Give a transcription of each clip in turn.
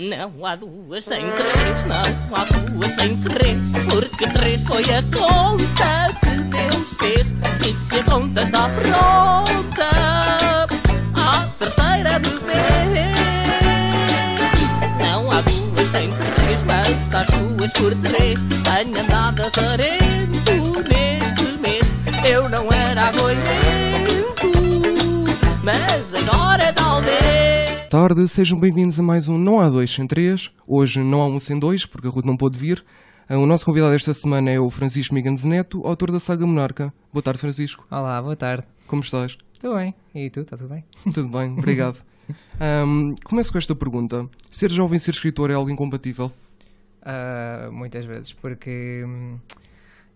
Não há duas sem três, não há duas sem três, porque três foi a conta que Deus fez. E se a conta está pronta, a terceira de vez. Não há duas sem três, mas às duas por três, tenho andado azarento neste mês. Eu não era agoirento, mas. Tarde, sejam bem-vindos a mais um Não Há Dois Sem Três. Hoje não há um sem dois, porque a Ruth não pôde vir. Ah, O nosso convidado esta semana é o Francisco Miganes Neto, autor da saga Monarca. Boa tarde, Francisco. Olá, boa tarde. Como estás? Estou bem. E tu, está tudo bem? Tudo bem, obrigado. Ahm, começo com esta pergunta. Ser jovem e ser escritor é algo incompatível? Ah, muitas vezes, porque hum,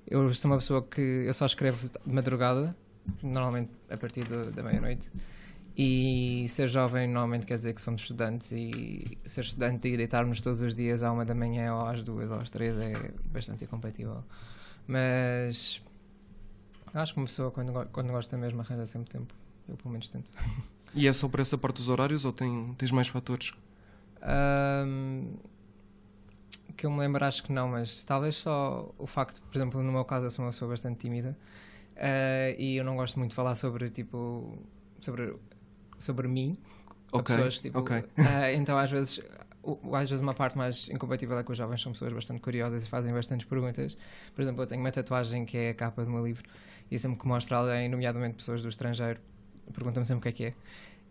eu sou uma pessoa que eu só escrevo de madrugada, normalmente a partir do- da meia-noite. E ser jovem normalmente quer dizer que somos estudantes e ser estudante e deitarmos todos os dias à uma da manhã ou às duas ou às três é bastante incompatível. Mas acho que uma pessoa quando, quando gosta mesmo arranja sempre tempo. Eu pelo menos tento. E é só por essa parte dos horários ou tem, tens mais fatores? Ahm, que eu me lembro, acho que não, mas talvez só o facto, por exemplo, no meu caso, eu sou uma pessoa bastante tímida ah, e eu não gosto muito de falar sobre, tipo, sobre, sobre mim a Ok, pessoas, tipo, ok. ah, então às vezes, às vezes uma parte mais incompatível é que os jovens são pessoas bastante curiosas e fazem bastantes perguntas. Por exemplo, eu tenho uma tatuagem que é a capa do meu livro e sempre que mostro a alguém, nomeadamente pessoas do estrangeiro, perguntam-me sempre o que é que é.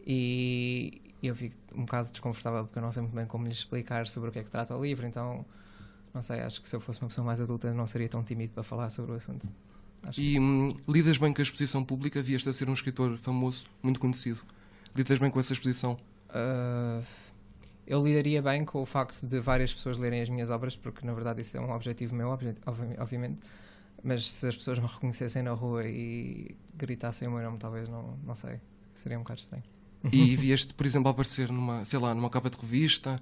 E eu fico um bocado desconfortável porque eu não sei muito bem como lhes explicar sobre o que é que trata o livro, então não sei, acho que se eu fosse uma pessoa mais adulta não seria tão tímido para falar sobre o assunto. Acho que- E hum, lidas bem com a exposição pública? Vieste a ser um escritor famoso, muito conhecido. Lidas bem com essa exposição? Uh, eu lidaria bem com o facto de várias pessoas lerem as minhas obras, porque na verdade isso é um objetivo meu, obviamente. Mas se as pessoas me reconhecessem na rua e gritassem o meu nome, talvez não, não sei. Seria um bocado estranho. E vieste, por exemplo, aparecer numa, sei lá, numa capa de revista,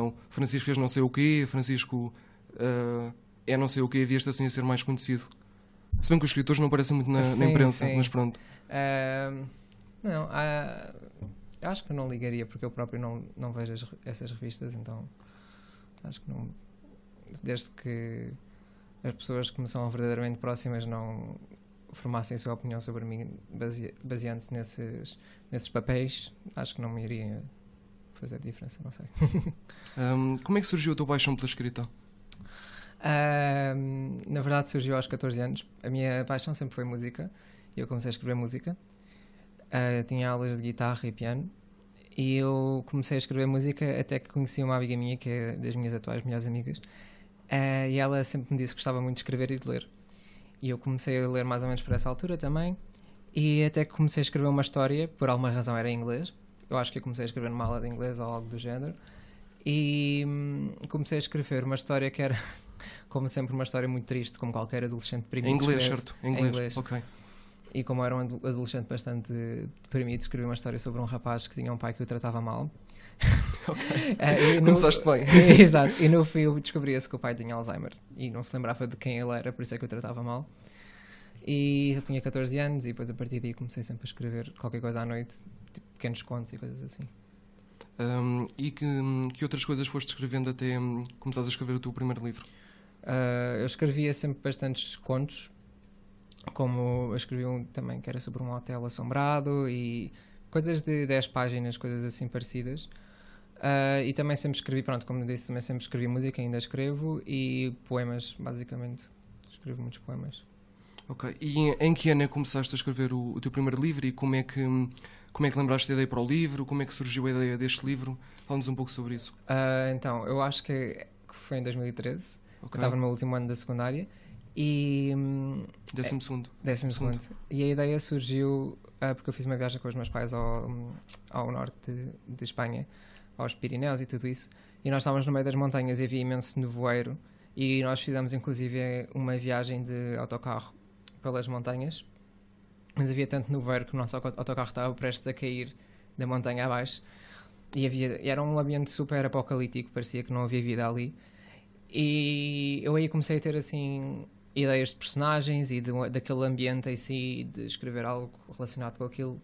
o Francisco fez não sei o quê, Francisco ah, é não sei o quê, vieste assim a ser mais conhecido. Se bem que os escritores não aparecem muito na, na Sim, imprensa, sim. mas pronto. Uh, não, ah, acho que não ligaria, porque eu próprio não, não vejo as essas revistas, então acho que não. Desde que as pessoas que me são verdadeiramente próximas não formassem a sua opinião sobre mim base- baseando-se nesses, nesses papéis, acho que não me iria fazer diferença, não sei. Ahm, como é que surgiu a tua paixão pela escrita? Ahm, na verdade surgiu aos 14 anos. A minha paixão sempre foi música. e Eu comecei a escrever música. Ah, tinha aulas de guitarra e piano. E eu comecei a escrever música até que conheci uma amiga minha, que é das minhas atuais melhores amigas. Ah, e ela sempre me disse que gostava muito de escrever e de ler. E eu comecei a ler mais ou menos por essa altura também. E até que comecei a escrever uma história, por alguma razão era em inglês. Eu acho que eu comecei a escrever numa aula de inglês ou algo do género. E hum, comecei a escrever uma história que era, como sempre, uma história muito triste, como qualquer adolescente Em deprimido. inglês, escreve. certo? Em inglês. inglês. Ok. E como era um ado- adolescente bastante deprimido, escrevi uma história sobre um rapaz que tinha um pai que o tratava mal. Eh, e no- Começaste bem. Exato. E no fim descobria-se que o pai tinha Alzheimer e não se lembrava de quem ele era, por isso é que o tratava mal. E eu tinha 14 anos e depois a partir daí comecei sempre a escrever qualquer coisa à noite, tipo pequenos contos e coisas assim. Ahm, e que, que outras coisas foste escrevendo até começares a escrever o teu primeiro livro? Uh, eu escrevia sempre bastantes contos, como eu escrevi um também que era sobre um hotel assombrado e coisas de 10 páginas, coisas assim parecidas. Uh, e também sempre escrevi, pronto, como eu disse, também sempre escrevi música, ainda escrevo, e poemas, basicamente. Escrevo muitos poemas. Ok. E em, em que ano é que começaste a escrever o, o teu primeiro livro e como é que como é que lembraste a ideia para o livro? Como é que surgiu a ideia deste livro? Fala-nos um pouco sobre isso. Uh, então, eu acho que foi em 2013, eu Ok. estava no meu último ano da secundária, e Décimo segundo. Décimo Segundo. segundo. E a ideia surgiu ah, porque eu fiz uma viagem com os meus pais ao, ao norte de, de Espanha, aos Pirineus e tudo isso. E nós estávamos no meio das montanhas e havia imenso nevoeiro. E nós fizemos inclusive uma viagem de autocarro pelas montanhas. Mas havia tanto nevoeiro que o nosso auto- autocarro estava prestes a cair da montanha abaixo. E, havia, era um ambiente super apocalíptico, parecia que não havia vida ali. E eu aí comecei a ter assim ideias de personagens e de, daquele ambiente em si, de escrever algo relacionado com aquilo.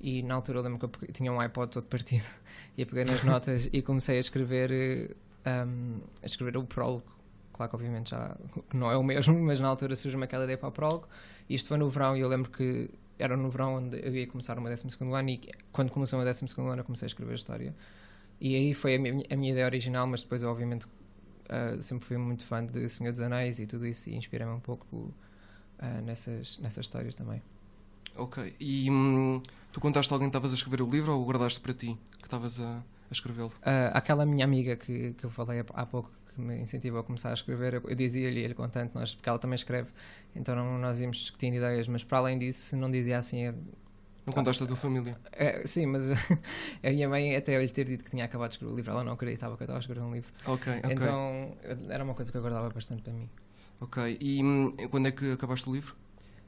E na altura eu lembro que eu peguei- tinha um iPod todo partido e eu peguei nas notas e comecei a escrever, eh, um, a escrever o prólogo. Claro que obviamente já não é o mesmo, mas na altura surgiu-me aquela ideia para o prólogo. Isto foi no verão e eu lembro que era no verão onde eu ia começar o meu 12 ano e quando começou o meu 12 ano eu comecei a escrever a história. E aí foi a minha, a minha ideia original, mas depois obviamente uh, sempre fui muito fã de Senhor dos Anéis e tudo isso e inspirei-me um pouco uh, nessas, nessas histórias também. Ok. E hum, tu contaste a alguém que estavas a escrever o livro ou guardaste para ti que estavas a, a escrevê-lo? Uh, aquela minha amiga que, que eu falei há, há pouco que me incentivou a começar a escrever, eu, dizia-lhe ele contente, nós, porque ela também escreve, então não, nós íamos discutindo ideias, mas para além disso não dizia assim. Não contaste a tua família? é, sim, mas a minha mãe, até eu lhe ter dito que tinha acabado de escrever o livro, ela não acreditava que eu estava a escrever um livro. Ok, ok. Então era uma coisa que eu guardava bastante para mim. Ok. E hum, quando é que acabaste o livro?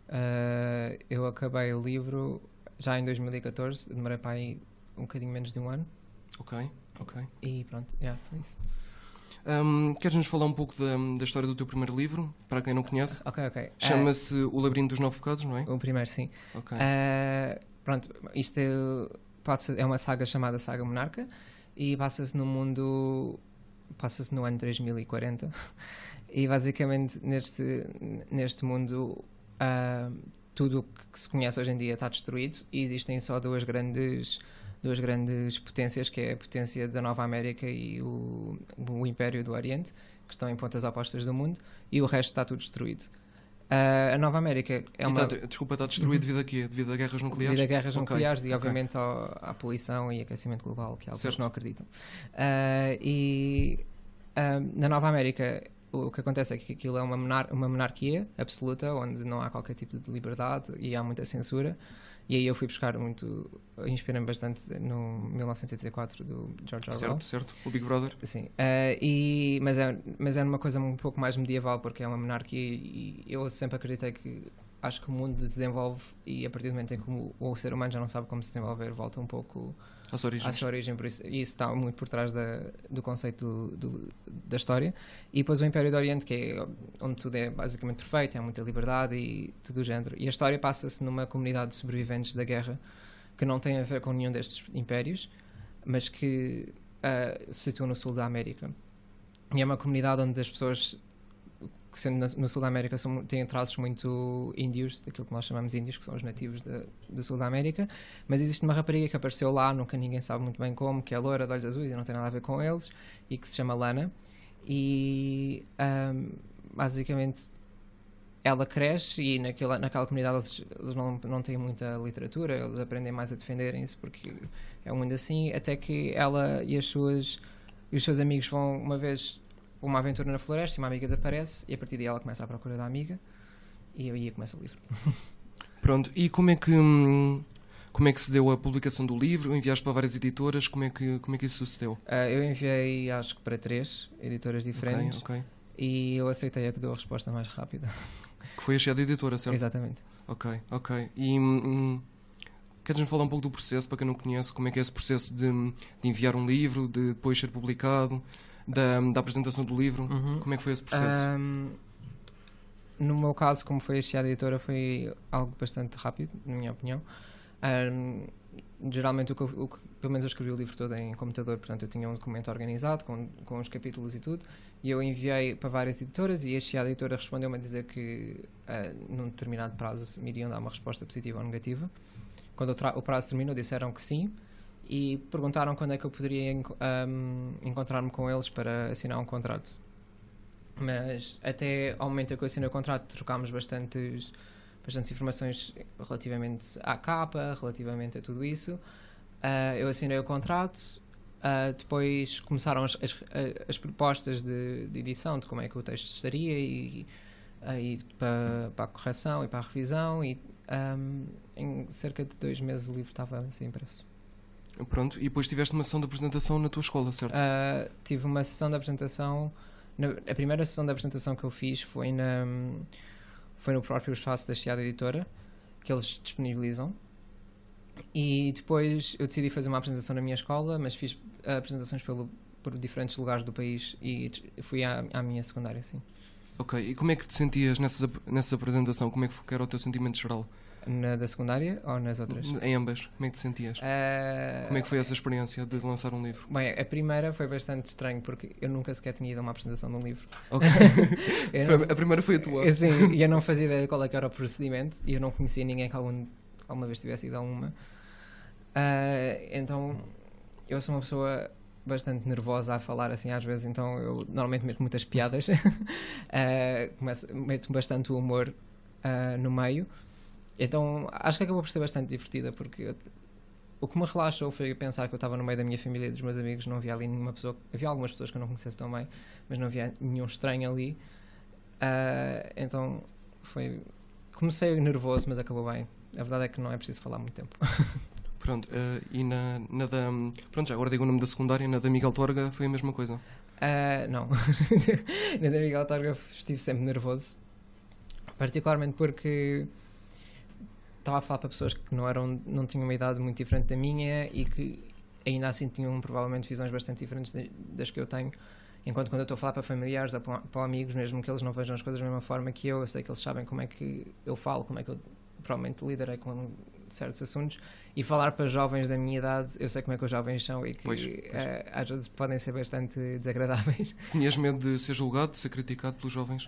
Uh, eu acabei o livro já em 2014, demorei para aí um bocadinho menos de um ano Ok, ok. e pronto, yeah, foi isso. Hum, Queres-nos falar um pouco da, da história do teu primeiro livro? Para quem não conhece. Ok, ok. Chama-se O Labirinto dos Nove Pecados, não é? Uh, o primeiro, sim. Ok. Uh, pronto, isto é, é uma saga chamada Saga Monarca e passa-se no mundo. passa-se no ano 3040 e basicamente neste, neste mundo uh, tudo o que se conhece hoje em dia está destruído e existem só duas grandes duas grandes potências que é a potência da Nova América e o, o Império do Oriente que estão em pontas opostas do mundo e o resto está tudo destruído Uh, a Nova América é E uma tá- desculpa, está destruído devido a quê? Devido a guerras nucleares? devido a guerras Ok, nucleares e ok. obviamente ao- à poluição e aquecimento global, que alguns Certo. não acreditam. Ah, e ah, na Nova América o que acontece é que aquilo é uma, monar- uma monarquia absoluta, onde não há qualquer tipo de liberdade e há muita censura. E aí eu fui buscar muito, inspirei-me bastante no 1984 do George Orwell. Certo, certo. O Big Brother. Sim, eh, e, mas, é, mas é uma coisa um pouco mais medieval porque é uma monarquia e eu sempre acreditei que acho que o mundo se desenvolve e a partir do momento em que o, o ser humano já não sabe como se desenvolver volta um pouco Às origens. à sua origem. Por isso, e isso está muito por trás da, do conceito do- do- da história. E depois o Império do Oriente que é onde tudo é basicamente perfeito, há muita liberdade e tudo o género. E a história passa-se numa comunidade de sobreviventes da guerra que não tem a ver com nenhum destes impérios mas que ah, se situa no sul da América. E é uma comunidade onde as pessoas que sendo na- no sul da América são, têm traços muito índios, daquilo que nós chamamos índios, que são os nativos do sul da América, mas existe uma rapariga que apareceu lá, nunca ninguém sabe muito bem como, que é loira, de olhos azuis e não tem nada a ver com eles, e que se chama Lana. E ahm, basicamente ela cresce e naquela, naquela comunidade eles, eles não, não têm muita literatura, eles aprendem mais a defenderem-se porque é um mundo assim, até que ela e as suas e os seus amigos vão uma vez uma aventura na floresta e uma amiga desaparece e a partir daí ela começa à procura da amiga e aí começa o livro. Pronto. E como é que hum, como é que se deu a publicação do livro? Enviaste para várias editoras? Como é que como é que isso sucedeu? Ah, eu enviei acho que para três editoras diferentes Ok, ok. e eu aceitei a que deu a resposta mais rápida. Que foi a cheia da editora, certo? Exatamente. Ok, ok. E hum, hum, queres-nos falar um pouco do processo, para quem não conhece, como é que é esse processo de, de enviar um livro, de depois ser publicado, da, da apresentação do livro? Uhum. Como é que foi esse processo? Ahm, no meu caso, como foi a cheada editora, foi algo bastante rápido, na minha opinião. Ahm, geralmente, o que, o que- pelo menos eu escrevi o livro todo em computador, portanto, eu tinha um documento organizado com, com os capítulos e tudo, e eu enviei para várias editoras. E a cheada editora respondeu-me a dizer que, ah, num determinado prazo, me iriam dar uma resposta positiva ou negativa. Quando o, o prazo terminou, disseram que sim. E perguntaram quando é que eu poderia ahm, encontrar-me com eles para assinar um contrato mas até ao momento em que eu assinei o contrato trocámos bastantes, bastantes informações relativamente à capa, relativamente a tudo isso. Ah, eu assinei o contrato, ah, depois começaram as, as, as propostas de, de edição, de como é que o texto estaria e, aí para, para a correção e para a revisão e ahm, em cerca de dois meses o livro estava a ser impresso. Pronto, e depois tiveste uma sessão de apresentação na tua escola, certo? Uh, tive uma sessão de apresentação. na- a primeira sessão de apresentação que eu fiz foi, na, foi no próprio espaço da Chiada Editora, que eles disponibilizam. E depois eu decidi fazer uma apresentação na minha escola, mas fiz uh, apresentações pelo, por diferentes lugares do país e fui à, à minha secundária, sim. Ok, e como é que te sentias nessas, nessa apresentação? Como é que era o teu sentimento geral? Na da secundária ou nas outras? Em ambas. Como é que te sentias? Ah, Como é que foi essa experiência de lançar um livro? Bem, a primeira foi bastante estranho porque eu nunca sequer tinha ido a uma apresentação de um livro. Ok. Não- a primeira foi a tua. Assim, e eu não fazia ideia de qual é era o procedimento e eu não conhecia ninguém que algum, alguma vez tivesse ido a uma. Ah, então, eu sou uma pessoa bastante nervosa a falar assim às vezes, então eu normalmente meto muitas piadas, Ah, começo, meto bastante o humor ah, no meio. Então, acho que acabou por ser bastante divertida porque eu- o que me relaxou foi pensar que eu estava no meio da minha família e dos meus amigos, não havia ali nenhuma pessoa, havia algumas pessoas que eu não conhecesse tão bem, mas não havia nenhum estranho ali. Ah, então foi. Comecei nervoso, mas acabou bem. A verdade é que não é preciso falar muito tempo. Pronto, eh, e na, na da. Pronto, já agora digo o nome da secundária, na da Miguel Torga foi a mesma coisa. Ah, não. Na da Miguel Torga estive sempre nervoso. Particularmente porque estava a falar para pessoas que não, eram, não tinham uma idade muito diferente da minha e que ainda assim tinham provavelmente visões bastante diferentes das que eu tenho. Enquanto quando eu estou a falar para familiares ou para, para amigos, mesmo que eles não vejam as coisas da mesma forma que eu, eu sei que eles sabem como é que eu falo, como é que eu provavelmente lidarei com certos assuntos. E falar para jovens da minha idade, eu sei como é que os jovens são e que Pois, pois. eh, às vezes podem ser bastante desagradáveis. Tinhas medo de ser julgado, de ser criticado pelos jovens?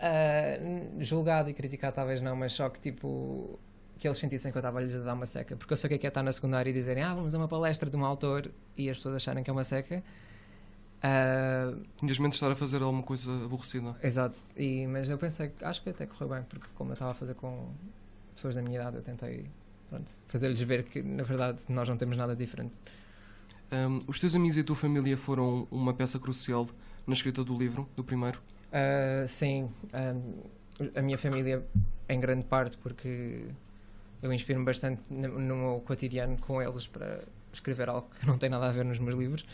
N- julgado e criticado talvez não, mas só que tipo que eles sentissem que eu estava-lhes a dar uma seca. Porque eu sei o que é que é estar na secundária e dizerem ah, vamos a uma palestra de um autor e as pessoas acharem que é uma seca. Ah, Tinhas medo de estar a fazer alguma coisa aborrecida? exato. E, mas eu pensei acho que até correu bem, porque como eu estava a fazer com pessoas da minha idade, eu tentei fazer-lhes ver que na verdade nós não temos nada diferente. Um, os teus amigos e a tua família foram uma peça crucial na escrita do livro, do primeiro? Ah, sim, ah, a minha família em grande parte porque eu inspiro-me bastante no, no meu cotidiano com eles para escrever algo que não tem nada a ver nos meus livros.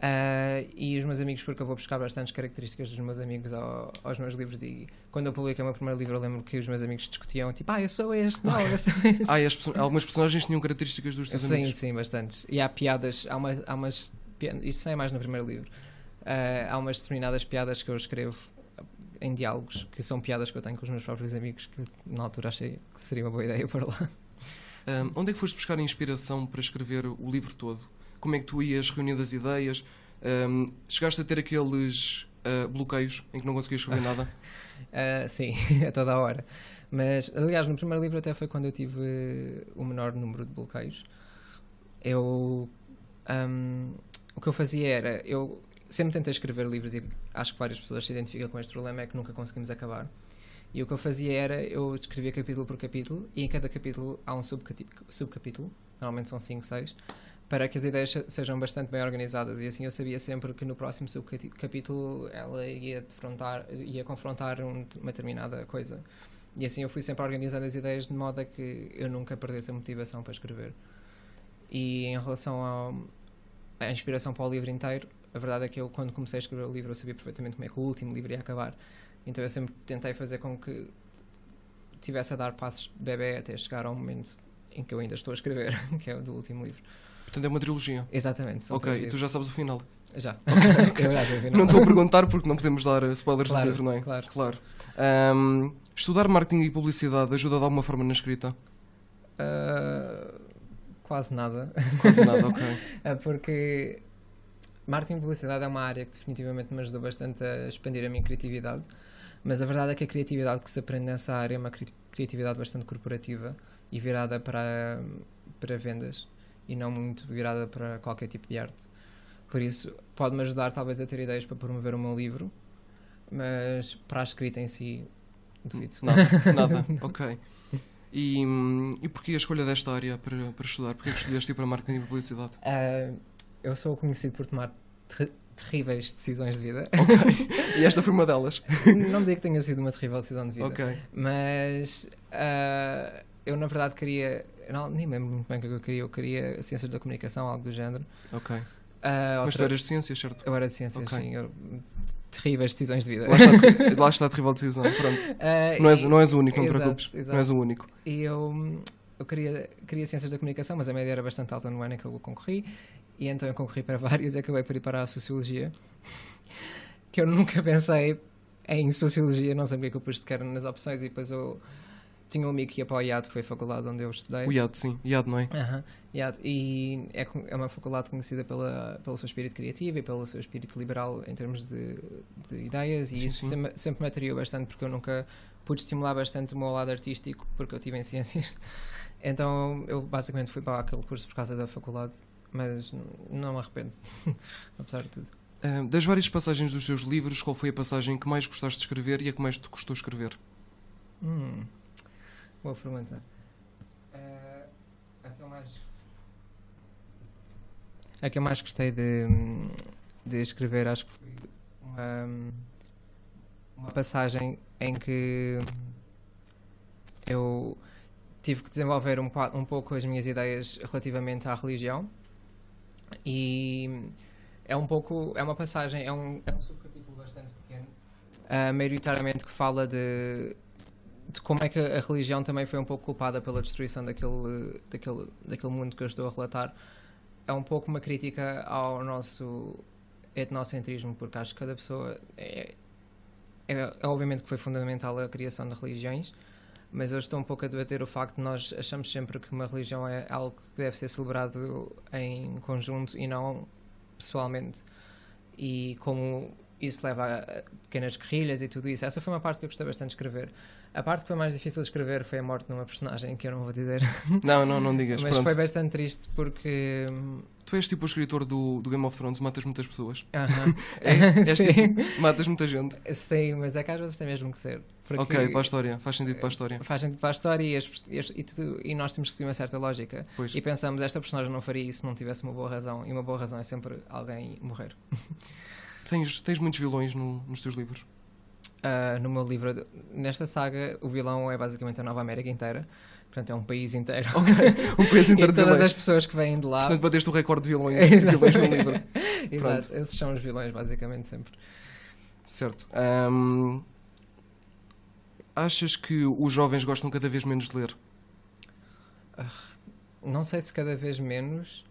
Ah, e os meus amigos, porque eu vou buscar bastantes características dos meus amigos ao- aos meus livros. E quando eu publiquei o meu primeiro livro, eu lembro que os meus amigos discutiam: tipo, ah, eu sou este, não, eu sou este. Ah, e perso- algumas personagens tinham características dos teus Sim, amigos? sim, bastantes. E há piadas, há, uma, há umas. Isso é mais no primeiro livro. Ah, há umas determinadas piadas que eu escrevo em diálogos, que são piadas que eu tenho com os meus próprios amigos, que na altura achei que seria uma boa ideia pôr lá. Um, onde é que foste buscar a inspiração para escrever o livro todo? Como é que tu ias reunindo as ideias? Um, chegaste a ter aqueles uh, bloqueios em que não conseguias escrever nada? Ah, sim, a toda a hora. Mas, aliás, no primeiro livro até foi quando eu tive o menor número de bloqueios. Eu. ahm, o que eu fazia era. Eu sempre tentei escrever livros e acho que várias pessoas se identificam com este problema, é que nunca conseguimos acabar. E o que eu fazia era. Eu escrevia capítulo por capítulo e em cada capítulo há um subcapítulo, normalmente são 5, 6, para que as ideias se- sejam bastante bem organizadas. E assim eu sabia sempre que no próximo subcapítulo ela ia, defrontar, ia confrontar um- uma determinada coisa. E assim eu fui sempre organizando as ideias de modo a que eu nunca perdesse a motivação para escrever. E em relação à inspiração para o livro inteiro, a verdade é que eu, quando comecei a escrever o livro, eu sabia perfeitamente como é que o último livro ia acabar. Então eu sempre tentei fazer com que tivesse a dar passos de bebê até chegar ao momento em que eu ainda estou a escrever, que é o do último livro. Portanto, é uma trilogia. Exatamente. ok, e tu já sabes o final. Já. Eu já sei o final. Não estou a perguntar porque não podemos dar uh, spoilers Claro, do livro, não é? claro. Um, estudar marketing e publicidade ajuda de alguma forma na escrita? Ah, quase nada. Quase nada, ok. É porque marketing e publicidade é uma área que definitivamente me ajudou bastante a expandir a minha criatividade, mas a verdade é que a criatividade que se aprende nessa área é uma cri- criatividade bastante corporativa e virada para, para vendas e não muito virada para qualquer tipo de arte. Por isso, pode-me ajudar talvez a ter ideias para promover o meu livro, mas para a escrita em si, duvido. Nada, nada, ok. E, e porquê a escolha desta área para, para estudar? Porquê que escolheste ir para marketing e publicidade? Ah, eu sou conhecido por tomar ter- terríveis decisões de vida. Ok. E esta foi uma delas. não digo que tenha sido uma terrível decisão de vida, Ok. mas ah, eu na verdade queria, não, nem lembro muito bem o que eu queria, eu queria ciências da comunicação, algo do género. Ok. Ah, Mas tu outra- eras de ciências, certo? Eu era de ciências, Ok. sim. eu- terríveis decisões de vida. Lá está, lá está a terrível decisão. Pronto. Ah, Não és, e- não és o único, não te preocupes. exato. Não és o único. E eu, eu queria, queria ciências da comunicação, mas a média era bastante alta no ano em que eu concorri, e então eu concorri para vários e acabei por ir para a sociologia, que eu nunca pensei em sociologia, não sabia que eu pus sequer nas opções, e depois eu, tinha um amigo que ia para o IAD, que foi a faculdade onde eu estudei. O IAD, sim. IAD, não é? Aham, IAD. E é, é uma faculdade conhecida pela, pelo seu espírito criativo e pelo seu espírito liberal em termos de, de ideias, e Sim, isso sim. Sempre, sempre me atraiu bastante, porque eu nunca pude estimular bastante o meu lado artístico, porque eu tive em ciências. Então eu basicamente fui para aquele curso por causa da faculdade, mas não me arrependo, apesar de tudo. Das várias passagens dos seus livros, qual foi a passagem que mais gostaste de escrever e a que mais te custou escrever? Hum, boa pergunta. Eh, a que eu mais. A que eu mais gostei de, de escrever, acho que foi uma, uma passagem em que eu tive que desenvolver um, um pouco as minhas ideias relativamente à religião e é um pouco é uma passagem é um, é um subcapítulo bastante pequeno ah, maioritariamente que fala de de como é que a religião também foi um pouco culpada pela destruição daquele, daquele, daquele mundo que eu estou a relatar. É um pouco uma crítica ao nosso etnocentrismo, porque acho que cada pessoa. É, é, é obviamente que foi fundamental a criação de religiões, mas eu estou um pouco a debater o facto de nós achamos sempre que uma religião é algo que deve ser celebrado em conjunto e não pessoalmente. E como isso leva a pequenas guerrilhas e tudo isso. Essa foi uma parte que eu gostei bastante de escrever. A parte que foi mais difícil de escrever foi a morte de uma personagem, que eu não vou dizer. Não, não, não digas. Mas Pronto. foi bastante triste porque. Tu és tipo o escritor do, do Game of Thrones, matas muitas pessoas. Aham. É? És Sim. tipo, matas muita gente. Sim, mas é que às vezes tem mesmo que ser. Ok, para a história. Faz sentido para a história. Faz sentido para a história e, as- e as- e e nós temos que seguir uma certa lógica. Pois. E pensamos, esta personagem não faria isso se não tivesse uma boa razão. E uma boa razão é sempre alguém morrer. Tens, tens muitos vilões no- nos teus livros. Ah, no meu livro, nesta saga, o vilão é basicamente a Nova América inteira. Portanto, é um país inteiro. Um país inteiro e de todas as pessoas que vêm de lá. Portanto, bateste o recorde de vilões, vilões no livro. Exato, esses são os vilões, basicamente, sempre. Certo. Ahm, achas que os jovens gostam cada vez menos de ler? Não sei se cada vez menos.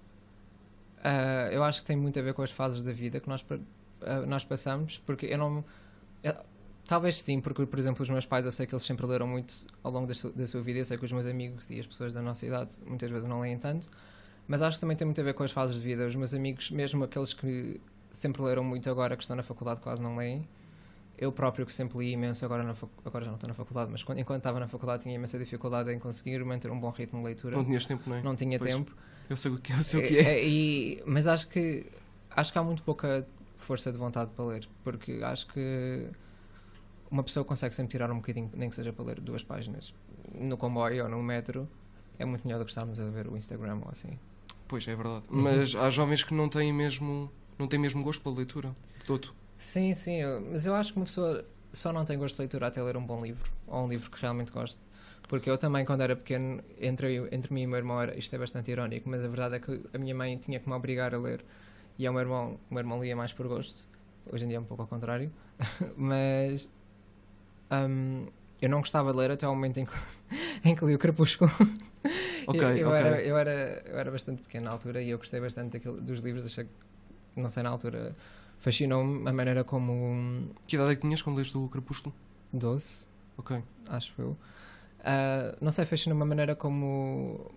Ah, eu acho que tem muito a ver com as fases da vida que nós, ah, nós passamos, porque eu não. Talvez sim, porque, por exemplo, os meus pais, eu sei que eles sempre leram muito ao longo da, su- da sua vida. Eu sei que os meus amigos e as pessoas da nossa idade muitas vezes não leem tanto, mas acho que também tem muito a ver com as fases de vida. Os meus amigos, mesmo aqueles que sempre leram muito agora, que estão na faculdade, quase não leem. Eu próprio, que sempre li imenso, agora, na agora já não estou na faculdade, mas quando- enquanto estava na faculdade tinha imensa dificuldade em conseguir manter um bom ritmo de leitura Não tinhas tempo, não é? não tinha Pois. tempo. Eu sei o que, eu sei o que é. É, e- mas acho que acho que há muito pouca força de vontade para ler, porque acho que uma pessoa consegue sempre tirar um bocadinho, nem que seja para ler duas páginas no comboio ou no metro. É muito melhor do que estarmos a ver o Instagram ou assim. Pois, é verdade. Uhum. Mas há jovens que não têm mesmo, não têm mesmo gosto pela leitura. De todo. Sim, sim, eu- mas eu acho que uma pessoa só não tem gosto de leitura até ler um bom livro, ou um livro que realmente goste. Porque eu também, quando era pequeno, entre, eu- entre mim e o meu irmão, era, isto é bastante irónico, mas a verdade é que a minha mãe tinha que me obrigar a ler, e o meu irmão, o meu irmão lia mais por gosto. Hoje em dia é um pouco ao contrário, mas hum, eu não gostava de ler até ao momento em que, em que li o Crepúsculo. Ok, eu, eu ok. Era, eu, era, eu era bastante pequeno na altura e eu gostei bastante daquilo, dos livros, achei que, não sei, na altura fascinou-me a maneira como Que idade é que tinhas quando leste o Crepúsculo? 12, Ok. acho eu. Ah, não sei, fascinou-me a maneira como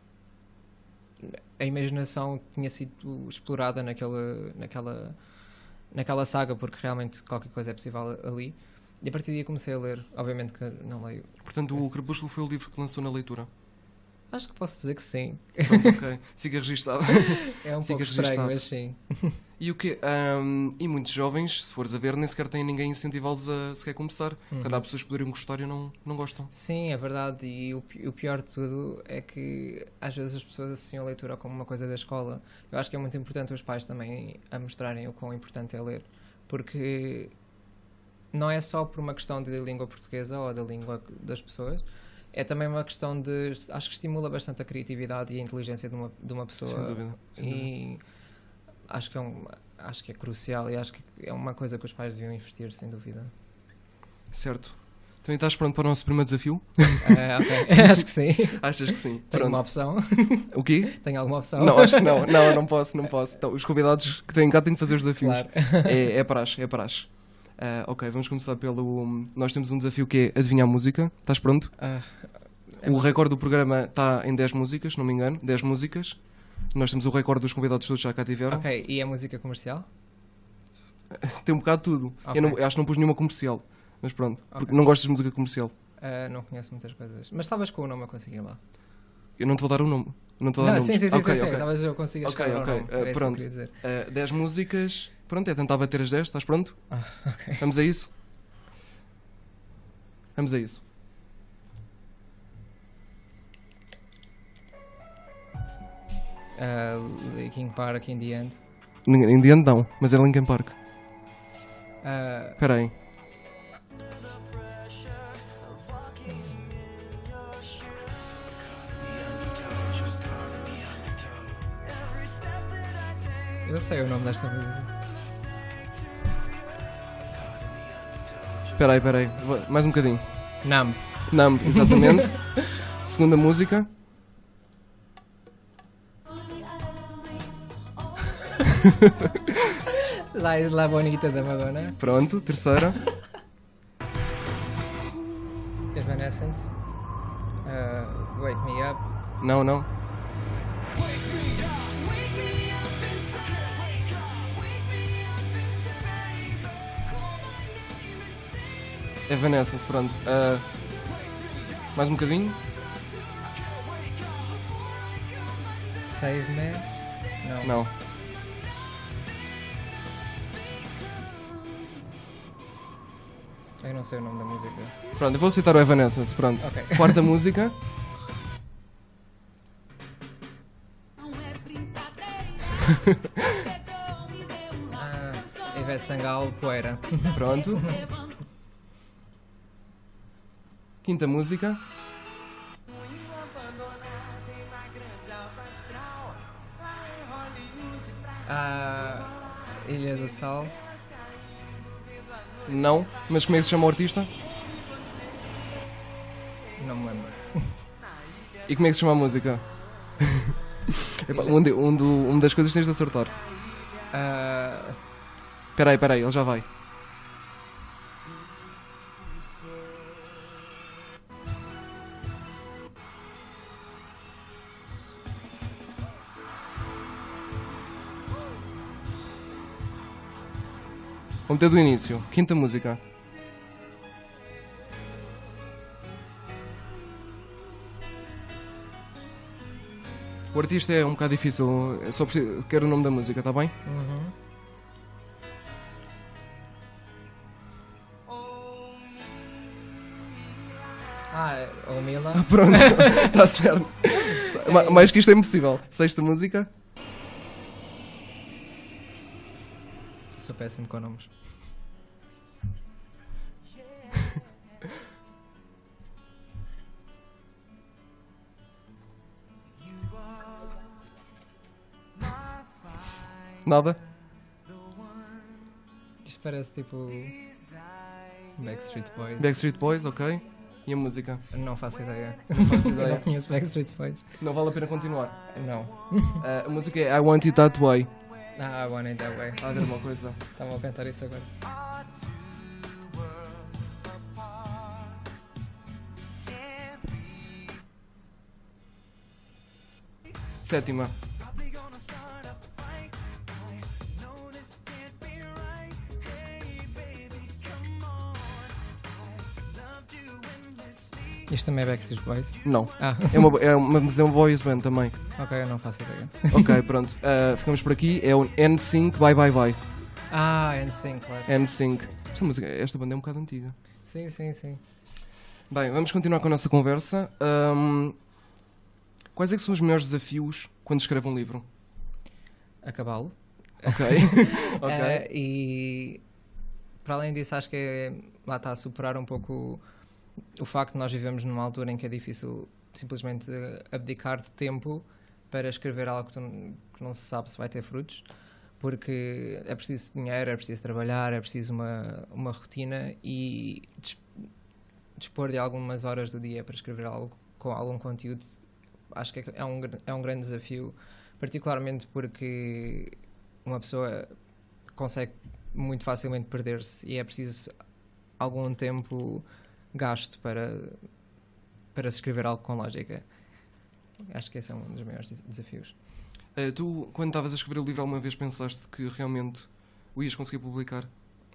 a imaginação tinha sido explorada naquela, naquela, naquela saga, porque realmente qualquer coisa é possível ali. E a partir daí comecei a ler. Obviamente que não leio. Portanto, o Crepúsculo foi o livro que lançou na leitura. Acho que posso dizer que sim. Pronto, ok. Fica registado. É um Fica pouco estranho, mas sim. E o quê? Ahm, e muitos jovens, se fores a ver, nem sequer têm ninguém incentivá-los a sequer começar. Portanto, há pessoas que poderiam gostar e não, não gostam. Sim, é verdade. E o, o pior de tudo é que às vezes as pessoas associam a leitura como uma coisa da escola. Eu acho que é muito importante os pais também a mostrarem o quão importante é ler. Porque não é só por uma questão de língua portuguesa ou da língua das pessoas, é também uma questão de. Acho que estimula bastante a criatividade e a inteligência de uma, de uma pessoa. Sem dúvida. Sem dúvida. E acho que, é um, acho que é crucial e acho que é uma coisa que os pais deviam investir, sem dúvida. Certo. Então, estás pronto para o nosso primeiro desafio? Ah, ok. acho que sim. Achas que sim? Tenho Pronto. uma opção. O quê? Tenho alguma opção? Não, acho que não. Não, não posso, não posso. Então, os convidados que têm cá têm de fazer os desafios. Claro. É, é praxe, é praxe. Ah, ok, vamos começar pelo. Nós temos um desafio que é adivinhar a música. Estás pronto? Ah, É o recorde do programa está em 10 músicas, se não me engano. 10 músicas. Nós temos o recorde dos convidados todos já cá tiveram. Ok, e é música comercial? Tem um bocado de tudo. Ok. Eu, não- eu acho que não pus nenhuma comercial. Mas pronto, porque Ok. não gostas de música comercial. Ah, não conheço muitas coisas. Mas talvez com o nome eu consegui lá. Eu não te vou dar o nome. Não te vou dar Não, nomes. sim, sim, sim, Ok, sim. Talvez eu consiga Ok, chegar ao ok, nome. eu pronto. queria dizer. Uh, 10 músicas. Pronto, é tentar bater as 10. Estás pronto? Ah, ok. Vamos a isso? Vamos a isso. Ah, Linkin Park in the end. Ninguém- Em diante não, mas é Linkin Park. Ah, Espera aí. eu sei o nome desta música. Espera aí, espera aí. Vou- Mais um bocadinho. Nam. Numb, exatamente. Segunda música. La Isla Bonita da Madonna. Pronto. Terceira. Evanescence. Ah, Wake Me Up. Não, não. Evanescence, pronto. Ah, mais um bocadinho. Save Me. Não. Não. Eu não sei o nome da música. Pronto, eu vou citar o Evanescence, pronto. Ok. Quarta música. Ah, Ivete Sangalo, Poeira. Pronto. Quinta música. Ah, Ilha do Sal. Não. Mas como é que se chama o artista? Não me lembro. E como é que se chama a música? Epá, um, de- um do- das coisas tens de acertar. Ah, Espera aí, espera aí, ele já vai. Vou meter do início. Quinta música. O artista é um bocado difícil. eu Só preciso, quero o nome da música, está bem? uhum. Ah, é o Mila. Pronto, está certo. Ma- Mais que isto é impossível. Sexta música. Péssimo com nomes. Nada. Isto parece tipo. Backstreet Boys. Backstreet Boys, ok. E a música? Não faço ideia. Não faço Não ideia. conheço Backstreet Boys. Não vale a pena continuar. Não. Ah, a música é I Want It That Way. Ah, I want it that way. Está a ver uma coisa. Estavam a cantar isso agora. Sétima. Isto também é Backstreet Boys? Não. Ah, É uma, é uma, mas é uma boys band também. ok, eu não faço ideia. Ok, pronto. Ah, ficamos por aqui. É o NSYNC Bye Bye Bye. Ah, NSYNC, claro. NSYNC. Esta, música, esta banda é um bocado antiga. Sim, sim, sim. Bem, vamos continuar com a nossa conversa. Ahm, quais é que são os maiores desafios quando escreve um livro? Acabá-lo. Ok. ok. Eh, e para além disso, acho que é, lá está a superar um pouco o, facto de nós vivemos numa altura em que é difícil simplesmente eh, abdicar de tempo para escrever algo que, não se sabe se vai ter frutos, porque é preciso dinheiro, é preciso trabalhar, é preciso uma, uma rotina e dis- dispor de algumas horas do dia para escrever algo com algum conteúdo. Acho que é, é um, é um grande desafio, particularmente porque uma pessoa consegue muito facilmente perder-se e é preciso algum tempo gasto para, para se escrever algo com lógica. Acho que esse é um dos maiores des- desafios. Eh, tu, quando estavas a escrever o livro, alguma vez pensaste que realmente o ias conseguir publicar?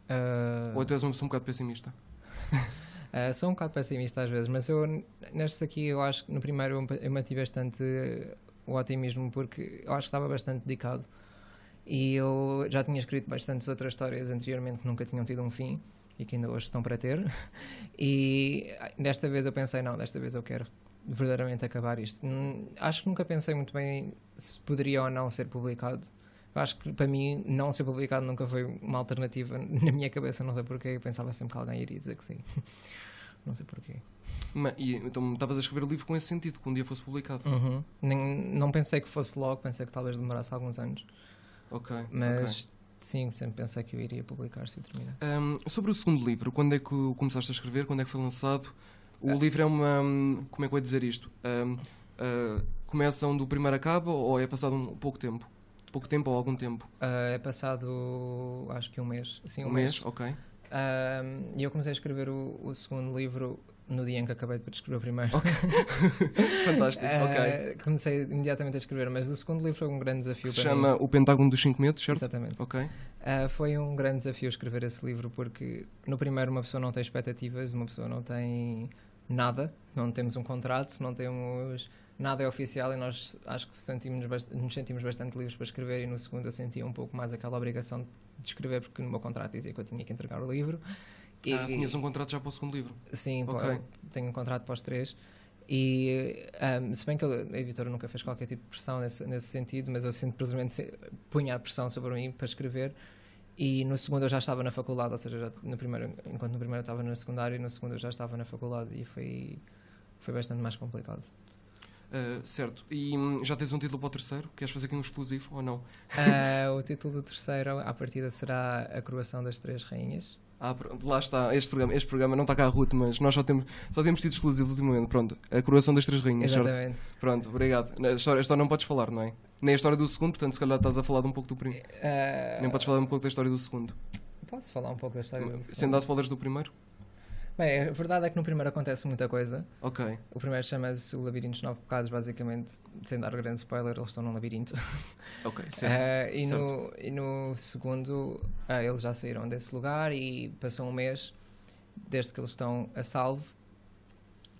Ah, Ou até és uma pessoa um bocado pessimista? ah, sou um bocado pessimista às vezes, mas eu neste aqui eu acho que no primeiro eu, mantive bastante o otimismo porque eu acho que estava bastante dedicado e eu já tinha escrito bastantes outras histórias anteriormente que nunca tinham tido um fim e que ainda hoje estão para ter e ah, desta vez eu pensei não, desta vez eu quero verdadeiramente acabar isto. Acho que nunca pensei muito bem se poderia ou não ser publicado. Eu acho que para mim não ser publicado nunca foi uma alternativa na minha cabeça, não sei porquê. Eu pensava sempre que alguém iria dizer que sim. Não sei porquê. Ma- e, então estavas a escrever o livro com esse sentido, que um dia fosse publicado. Uhum. Nem, não pensei que fosse logo, pensei que talvez demorasse alguns anos. Ok. Mas ok. Sim, sempre pensei que eu iria publicar se eu terminar. Ahm, sobre o segundo livro, quando é que começaste a escrever? Quando é que foi lançado? O Ah. livro é uma. hum, Como é que eu ia dizer isto? Ahm, ah, começa onde o primeiro acaba ou é passado um pouco tempo? Pouco tempo ou algum tempo? Ah, é passado acho que um mês. Sim, Um, mês? Ok. Ah, E eu comecei a escrever o, o segundo livro no dia em que acabei de escrever o primeiro. Fantástico. Ah, ok. Comecei imediatamente a escrever, mas o segundo livro foi um grande desafio Se para chama mim. O Pentágono dos 5 Medos, certo? Exatamente. Ok. Ah, foi um grande desafio escrever esse livro porque no primeiro uma pessoa não tem expectativas, uma pessoa não tem nada, não temos um contrato, não temos nada é oficial e nós acho que sentimos nos sentimos bastante livres para escrever e no segundo eu sentia um pouco mais aquela obrigação de escrever porque no meu contrato dizia que eu tinha que entregar o livro. E, Ah, tinhas um contrato já para o segundo livro. Sim, pô, Ok. eu tenho um contrato para os três. E ahm, se bem que a editora nunca fez qualquer tipo de pressão nesse, nesse sentido, mas eu simplesmente punha a pressão sobre mim para escrever. E no segundo eu já estava na faculdade, ou seja, já no primeiro, enquanto no primeiro eu estava na secundária, no segundo eu já estava na faculdade e foi, foi bastante mais complicado. Ah, certo. E hum, já tens um título para o terceiro? Queres fazer aqui um exclusivo ou não? Ah, o título do terceiro, à partida, será A Coroação das Três Rainhas. Ah, lá está, este programa, este programa não está cá a Ruth, mas nós só temos, só temos títulos exclusivos ultimamente. Pronto, a coroação das três rainhas, certo? Exatamente. Pronto, obrigado. A história, a história não podes falar, não é? Nem a história do segundo, portanto, se calhar estás a falar de um pouco do primeiro. Ah, Nem podes falar um pouco da história do segundo. Posso falar um pouco da história do Sem dar spoilers do primeiro? Bem, a verdade é que no primeiro acontece muita coisa. Ok. O primeiro chama-se O Labirinto dos Nove Pecados, basicamente, sem dar grande spoiler, eles estão num labirinto. Ok, certo. Ah, e, certo. no, e no segundo, ah, eles já saíram desse lugar e passou um mês desde que eles estão a salvo,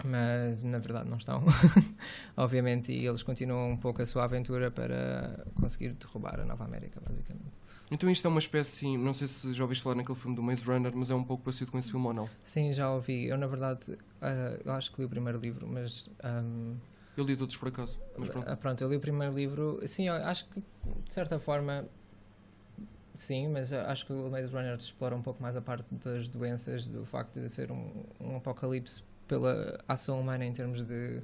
mas na verdade não estão, obviamente, e eles continuam um pouco a sua aventura para conseguir derrubar a Nova América, basicamente. Então isto é uma espécie, não sei se já ouviste falar naquele filme do Maze Runner, mas é um pouco parecido com esse filme ou não? Sim, já ouvi. Eu, na verdade, ah, eu acho que li o primeiro livro, mas. ahm, Eu li todos por acaso, mas pronto. Ah, pronto, eu li o primeiro livro. Sim, acho que de certa forma. Sim, mas acho que o Maze Runner explora um pouco mais a parte das doenças, do facto de ser um, um apocalipse pela ação humana em termos de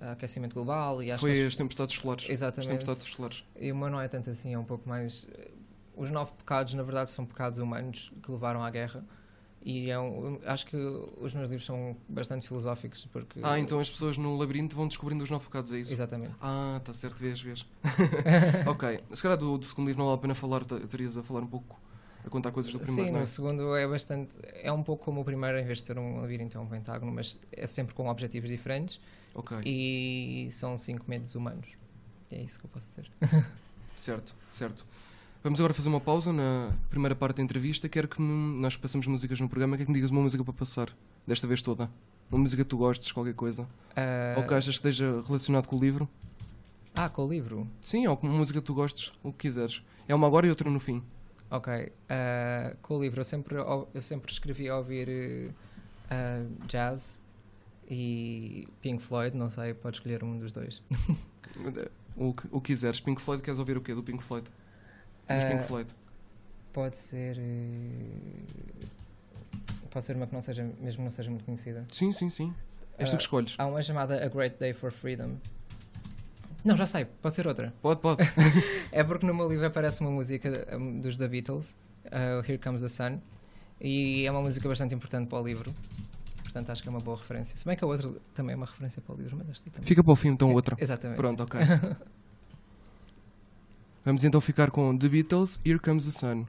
ah, aquecimento global e acho Foi que as tempestades solares. As Exatamente. tempestades solares. e o meu não é tanto assim, é um pouco mais. Os nove pecados, na verdade, são pecados humanos que levaram à guerra. E é um, acho que os meus livros são bastante filosóficos porque. Ah, então as pessoas no labirinto vão descobrindo os nove pecados, é isso? Exatamente. Ah, está certo, vês, vês. ok, se calhar do, do segundo livro não vale a pena falar, terias a falar um pouco, a contar coisas do primeiro, Sim, não é? no segundo é bastante. É um pouco como o primeiro, em vez de ser um labirinto, é um pentágono, mas é sempre com objetivos diferentes Ok, e são cinco medos humanos. É isso que eu posso dizer. certo, certo. Vamos agora fazer uma pausa na primeira parte da entrevista. Quero que me- nós passamos músicas no programa. Quer que me digas uma música para passar, desta vez toda? Uma música que tu gostes, qualquer coisa. Ah, Ou que achas que esteja relacionado com o livro? ah, com o livro. Sim, ou uma música que tu gostes, o que quiseres. É uma agora e outra no fim. Ok. ah, com o livro, eu sempre, eu sempre escrevi a ouvir ah, jazz e Pink Floyd, não sei, pode escolher um dos dois. O que, o que quiseres. Pink Floyd, queres ouvir o quê do Pink Floyd? Mas Ah, Pink Floyd. Pode ser. eh, Pode ser uma que não seja, mesmo que não seja muito conhecida. Sim, sim, sim. És tu ah, que escolhes. Há uma chamada A Great Day for Freedom. Não, já sei, pode ser outra. Pode, pode. É porque no meu livro aparece uma música dos The Beatles, uh, Here Comes the Sun, e é uma música bastante importante para o livro. Portanto, acho que é uma boa referência. Se bem que a outra também é uma referência para o livro, mas esta também. Fica para o fim então outra. Exatamente. Pronto, ok. Vamos então ficar com The Beatles, Here Comes the Sun.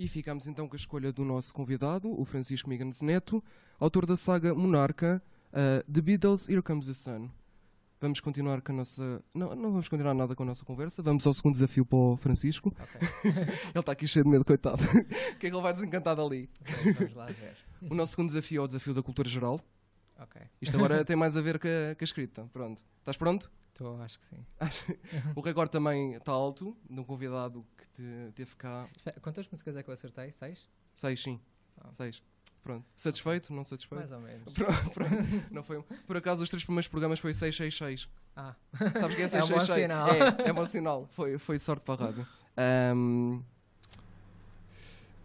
E ficamos então com a escolha do nosso convidado, o Francisco Migans Neto, autor da saga Monarca, uh, The Beatles, Here Comes the Sun. Vamos continuar com a nossa. Não, não vamos continuar nada com a nossa conversa. Vamos ao segundo desafio para o Francisco. Ok. Ele está aqui cheio de medo, coitado. O que é que ele vai desencantar dali? Ok, Vamos lá ver. O nosso segundo desafio é o desafio da cultura geral. Ok. Isto agora tem mais a ver com a, com a escrita. Pronto. Estás pronto? Estou, acho que sim. O recorde também está alto, de um convidado que te, teve cá. Quantas músicas é que eu acertei? Seis? Seis, sim. Ah. Seis. Pronto. Satisfeito? Não satisfeito? Mais ou menos. Pronto, pronto. Não foi um- Por acaso, os três primeiros programas foi 666. Ah, Sabes que é É um 666? bom sinal. É, é bom sinal. Foi, foi sorte para a rádio. Ahm,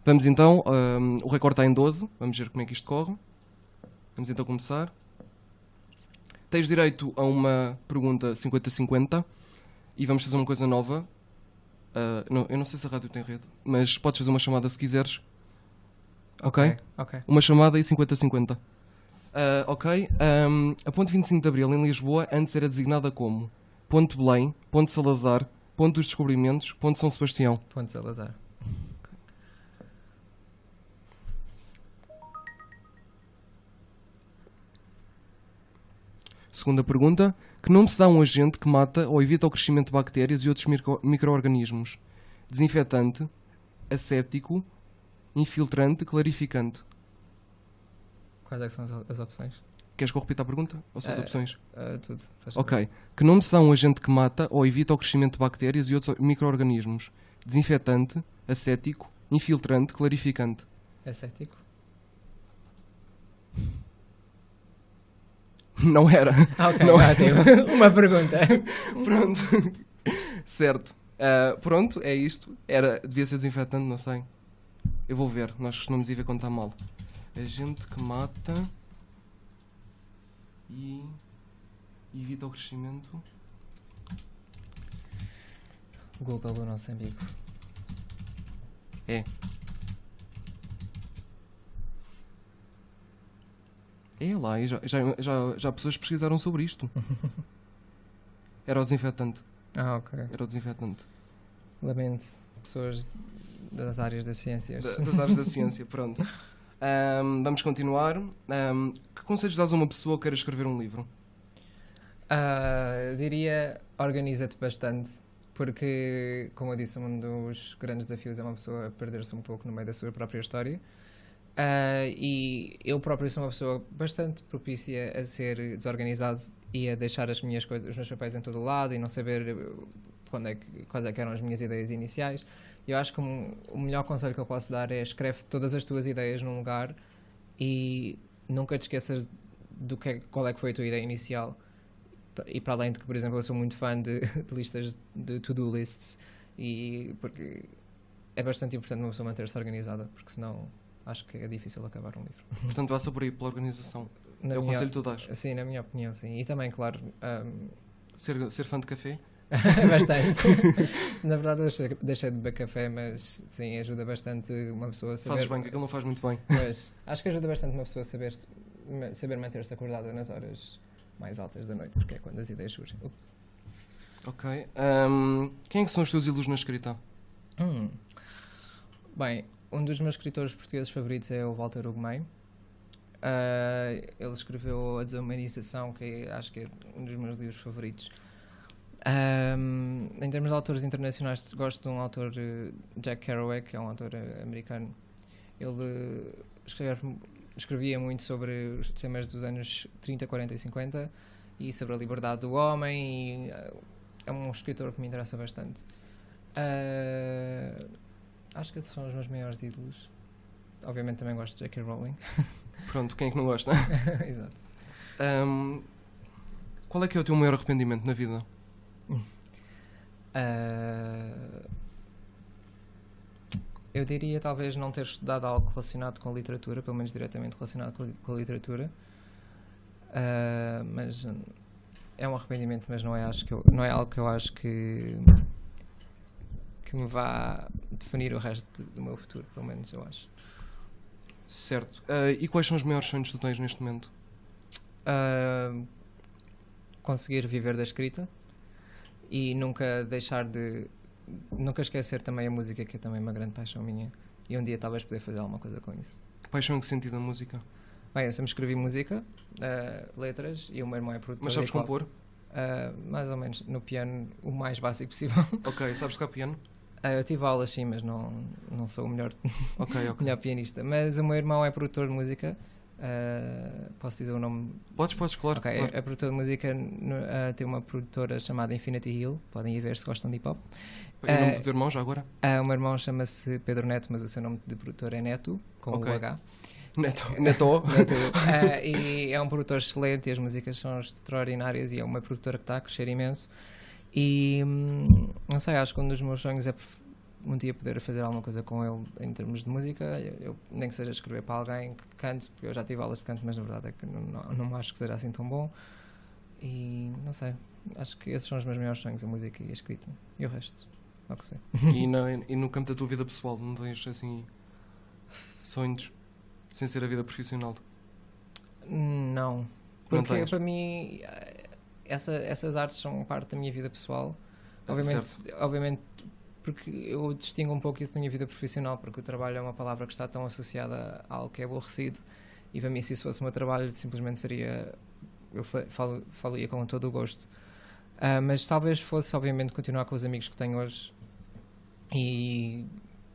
Vamos então. ahm, o recorde está em 12. Vamos ver como é que isto corre. Vamos então começar. Tens direito a uma pergunta 50-50 e vamos fazer uma coisa nova. Ah, não, eu não sei se a rádio tem rede, mas podes fazer uma chamada se quiseres. Ok? Ok. Uma chamada e 50-50. Ah, ok. Ahm, a Ponte 25 de Abril em Lisboa antes era designada como Ponte Belém, Ponte Salazar, Ponte dos Descobrimentos, Ponte São Sebastião. Ponto Salazar. Segunda pergunta. Que nome se dá a um agente que mata ou evita o crescimento de bactérias e outros micro- micro-organismos? Desinfetante, asséptico, infiltrante, clarificante. Quais é são as, as opções? Queres que eu repita a pergunta? Ou são as Eh, opções? Ah, tudo. Ok. Que nome se dá a um agente que mata ou evita o crescimento de bactérias e outros micro-organismos? Desinfetante, acético, infiltrante, clarificante. É cético? Não era. Ok. Não. ótimo. Uma pergunta. Pronto. certo. Ah, pronto, é isto. Era, devia ser desinfetante, não sei. Eu vou ver. Nós costumamos ir ver quando está mal. Agente que mata e evita o crescimento. Google do nosso amigo. É. É lá, e já, já, já, já pessoas pesquisaram sobre isto. Era o desinfetante. Ah, ok. Era o desinfetante. Lamento. Pessoas das áreas das ciências. Da- das áreas da ciência, pronto. Ahm, vamos continuar. Ahm, que conselhos dás a uma pessoa que queira escrever um livro? Ah, diria organiza-te bastante, porque, como eu disse, um dos grandes desafios é uma pessoa perder-se um pouco no meio da sua própria história. Ah, e eu próprio sou uma pessoa bastante propícia a ser desorganizado e a deixar as minhas coisas, os meus papéis em todo o lado e não saber eh, quando é que, quais é que eram as minhas ideias iniciais. Eu acho que um- o melhor conselho que eu posso dar é escreve todas as tuas ideias num lugar e nunca te esqueças do que é- qual é que foi a tua ideia inicial. E para além de que, por exemplo, eu sou muito fã de, de listas de to-do lists e porque é bastante importante uma pessoa manter-se organizada, porque senão acho que é difícil acabar um livro. Portanto, passa por aí pela organização. Na é o conselho que tu dás. Sim, na minha opinião, sim. E também, claro, ahm, Ser, ser fã de café? bastante. Na verdade, deixei, deixei de beber café, mas sim, ajuda bastante uma pessoa a saber. Fazes bem, que aquilo não faz muito bem. Pois, acho que ajuda bastante uma pessoa a saber, saber manter-se acordada nas horas mais altas da noite, porque é quando as ideias surgem. Ups. Ok. Ahm, quem é que são os teus ídolos na escrita? Hum. Bem, um dos meus escritores portugueses favoritos é o Walter Ugumem. Ah, ele escreveu A Desumanização, que acho que é um dos meus livros favoritos. Ahm, em termos de autores internacionais, gosto de um autor, eh, Jack Kerouac, que é um autor eh, americano. Ele eh, escreve- escrevia muito sobre os temas dos anos 30, 40 e 50 e sobre a liberdade do homem. E, é um escritor que me interessa bastante. Ah, acho que esses são os meus maiores ídolos. Obviamente também gosto de J.K. Rowling. Pronto, quem é que não gosta? Exato. Ahm, qual é que é o teu maior arrependimento na vida? Ah, eu diria talvez não ter estudado algo relacionado com a literatura, pelo menos diretamente relacionado com a, com a literatura. Ah, mas é um arrependimento, mas não é, acho que eu- não é algo que eu acho que, que me vá definir o resto do meu futuro, pelo menos eu acho. Certo. Ah, e quais são os maiores sonhos que tu tens neste momento? Ah, conseguir viver da escrita e nunca deixar de nunca esquecer também a música que é também uma grande paixão minha e um dia talvez poder fazer alguma coisa com isso. Paixão em que sentido a música? Bem, eu sempre escrevi música, eh, letras, e o meu irmão é produtor. Mas sabes compor? eh, mais ou menos, no piano, o mais básico possível. Ok, sabes tocar piano? Eh, eu tive aulas sim, mas não, não sou o melhor, Ok, ok. melhor pianista. Mas o meu irmão é produtor de música. eh, posso dizer o nome? Podes, podes, claro. Ok, claro. é, é produtor de música. eh, tem uma produtora chamada Infinity Hill. Podem ir ver se gostam de hip hop. E o nome eh, do teu irmão já agora? Ah, o meu irmão chama-se Pedro Neto, mas o seu nome de produtor é Neto, com Ok. o H. Neto. Neto. Neto. Ah, e é um produtor excelente e as músicas são extraordinárias e é uma produtora que está a crescer imenso. E hum, não sei, acho que um dos meus sonhos é um dia poder fazer alguma coisa com ele em termos de música. Eu, nem que seja escrever para alguém que cante, porque eu já tive aulas de canto, mas na verdade é que não, não, não acho que seja assim tão bom. E não sei, acho que esses são os meus maiores sonhos, a música e a escrita. E o resto, logo se vê. e, na- e no campo da tua vida pessoal, não tens assim sonhos sem ser a vida profissional? Não. Não Porque para mim essa- essas artes são parte da minha vida pessoal. Obviamente, obviamente porque eu distingo um pouco isso da minha vida profissional, porque o trabalho é uma palavra que está tão associada a algo que é aborrecido e para mim se isso fosse o meu trabalho simplesmente seria eu fa- falo, falaria com todo o gosto. Ah, mas talvez fosse obviamente continuar com os amigos que tenho hoje e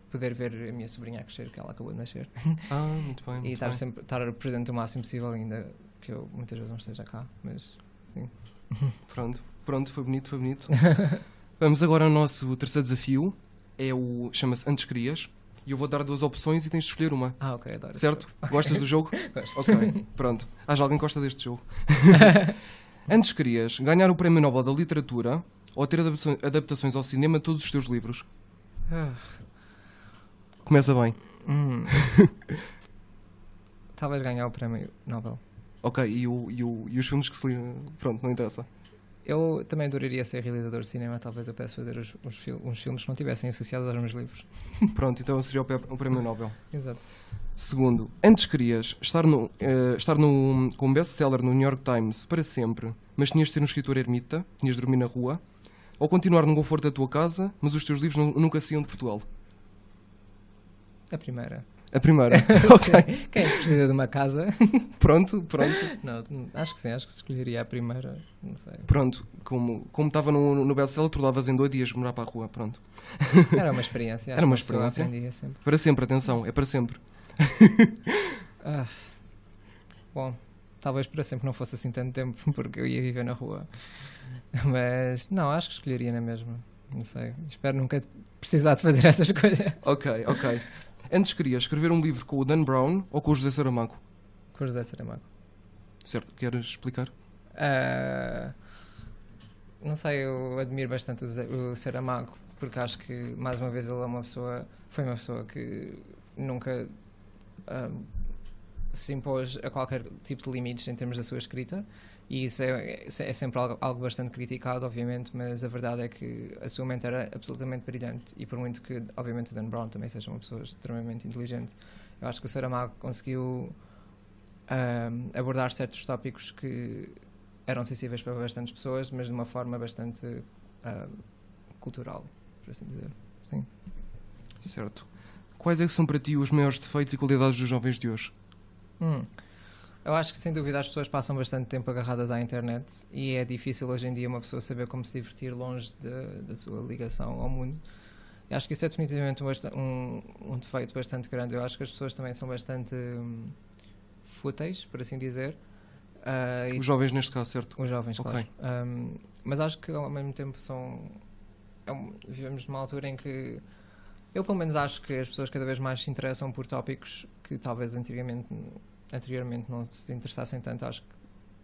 poder ver a minha sobrinha a crescer, que ela acabou de nascer. Ah, muito bem. E Muito estar, bem. sempre, estar presente o máximo possível, ainda que eu muitas vezes não esteja cá, mas sim. Pronto, pronto, foi bonito, foi bonito. Vamos agora ao nosso terceiro desafio. É o. chama-se Antes Crias. E eu vou dar duas opções e tens de escolher uma. Ah, ok, adoro. Certo? Gostas do jogo? Gosto. Ok, pronto. Já alguém gosta deste jogo. Antes querias ganhar o Prémio Nobel da Literatura ou ter adaptações- adaptações ao cinema de todos os teus livros? Ah, Começa bem. hum. Talvez ganhar o prémio Nobel. Ok, e, o, e, o, e os filmes que se. Pronto, não interessa. Eu também adoraria ser realizador de cinema, talvez eu pudesse fazer os, os fil- uns filmes que não tivessem associados aos meus livros. Pronto, então seria o, o Prémio Nobel. Exato. Segundo, antes querias estar, no, eh, estar no, com um best-seller no New York Times para sempre, mas tinhas de ser um escritor ermita, tinhas de dormir na rua, ou continuar no conforto da tua casa, mas os teus livros nu- nunca saíam de Portugal? A primeira. A primeira. ok. Quem é precisa de uma casa? pronto, pronto. Não, acho que sim, acho que escolheria a primeira. Não sei. Pronto, como como estava no, no best-seller, tu davas em dois dias morar para a rua, pronto. Era uma experiência. Era uma experiência. sempre. Para sempre, atenção, é para sempre. Ah, bom, talvez para sempre não fosse assim tanto tempo, porque eu ia viver na rua. Mas não, acho que escolheria na mesma. Não sei. Espero nunca precisar de fazer essa escolha. Ok, ok. Antes querias escrever um livro com o Dan Brown ou com o José Saramago? Com o José Saramago. Certo, queres explicar? Ah, não sei, eu admiro bastante o, Saramago, porque acho que, mais uma vez, ele é uma pessoa, foi uma pessoa que nunca ah, se impôs a qualquer tipo de limites em termos da sua escrita. E isso é, é sempre algo, algo bastante criticado, obviamente, mas a verdade é que a sua mente era absolutamente brilhante. E por muito que, obviamente, o Dan Brown também seja uma pessoa extremamente inteligente, eu acho que o Saramago conseguiu ahm, abordar certos tópicos que eram sensíveis para bastantes pessoas, mas de uma forma bastante cultural, por assim dizer. Sim. Certo. Quais é que são para ti os maiores defeitos e qualidades dos jovens de hoje? Hum. Eu acho que sem dúvida as pessoas passam bastante tempo agarradas à internet e é difícil hoje em dia uma pessoa saber como se divertir longe de- da sua ligação ao mundo. Eu acho que isso é definitivamente um, um, defeito bastante grande. Eu acho que as pessoas também são bastante hum, fúteis, por assim dizer. E Os jovens neste caso, certo? Os jovens, Ok. claro. Um, mas acho que ao mesmo tempo são. é um- vivemos numa altura em que. Eu, pelo menos, acho que as pessoas cada vez mais se interessam por tópicos que talvez anteriormente, anteriormente não se interessassem tanto. Acho que,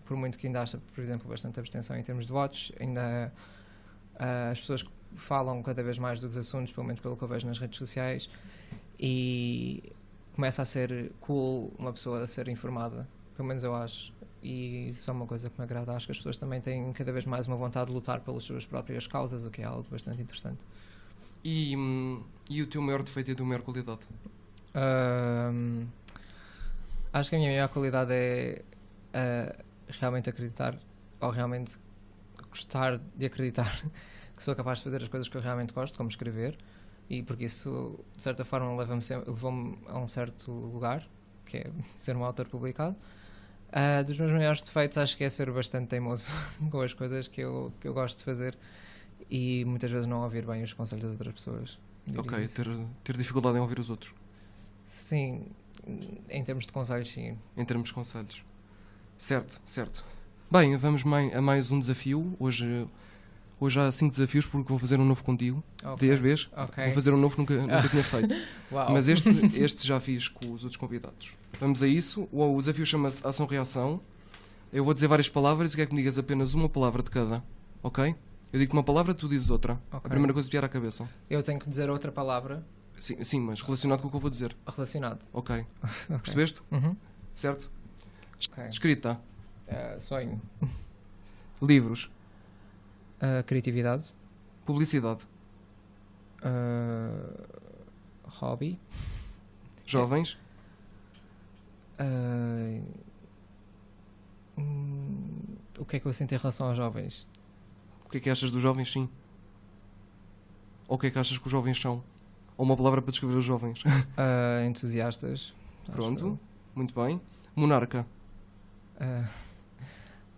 por muito que ainda haja, por exemplo, bastante abstenção em termos de votos, ainda ah, as pessoas falam cada vez mais dos assuntos, pelo menos pelo que eu vejo nas redes sociais, e começa a ser cool uma pessoa a ser informada. Pelo menos eu acho e isso é uma coisa que me agrada. Acho que as pessoas também têm cada vez mais uma vontade de lutar pelas suas próprias causas, o que é algo bastante interessante. E, hum, e o teu maior defeito e a tua maior qualidade? Ahm, acho que a minha maior qualidade é ah, realmente acreditar, ou realmente gostar de acreditar que sou capaz de fazer as coisas que eu realmente gosto, como escrever. E porque isso, de certa forma, leva-me levou-me a um certo lugar, que é ser um autor publicado. Ah, dos meus maiores defeitos, acho que é ser bastante teimoso com as coisas que eu, que eu gosto de fazer e muitas vezes não ouvir bem os conselhos das outras pessoas. Ok, isso. ter, ter dificuldade em ouvir os outros, Sim, em termos de conselhos, sim. em termos de conselhos. Certo, certo. Bem, vamos a mais um desafio. Hoje, hoje há cinco desafios porque vou fazer um novo contigo. Ok. Vês, vês? Ok. Vou fazer um novo que nunca, nunca tinha feito. Uau. Mas este, este já fiz com os outros convidados. Vamos a isso. O, desafio chama-se Ação-Reação. Eu vou dizer várias palavras e quero que me digas apenas uma palavra de cada. Ok? Eu digo uma palavra, tu dizes outra. A Ok. primeira coisa que vier à cabeça. Eu tenho que dizer outra palavra Sim, sim, mas relacionado com o que eu vou dizer. relacionada. Ok. Ok. Percebeste? Uhum. Certo? Ok. Escrita. Ah, sonho. Livros. Ah, criatividade. Publicidade. Ah, hobby. Jovens. Hum, o que é que eu sinto em relação aos jovens? O que é que achas dos jovens, sim? Ou o que é que achas que os jovens são? Ou uma palavra para descrever os jovens. Ah, entusiastas. Pronto. eu. Muito bem. Monarca. Ah,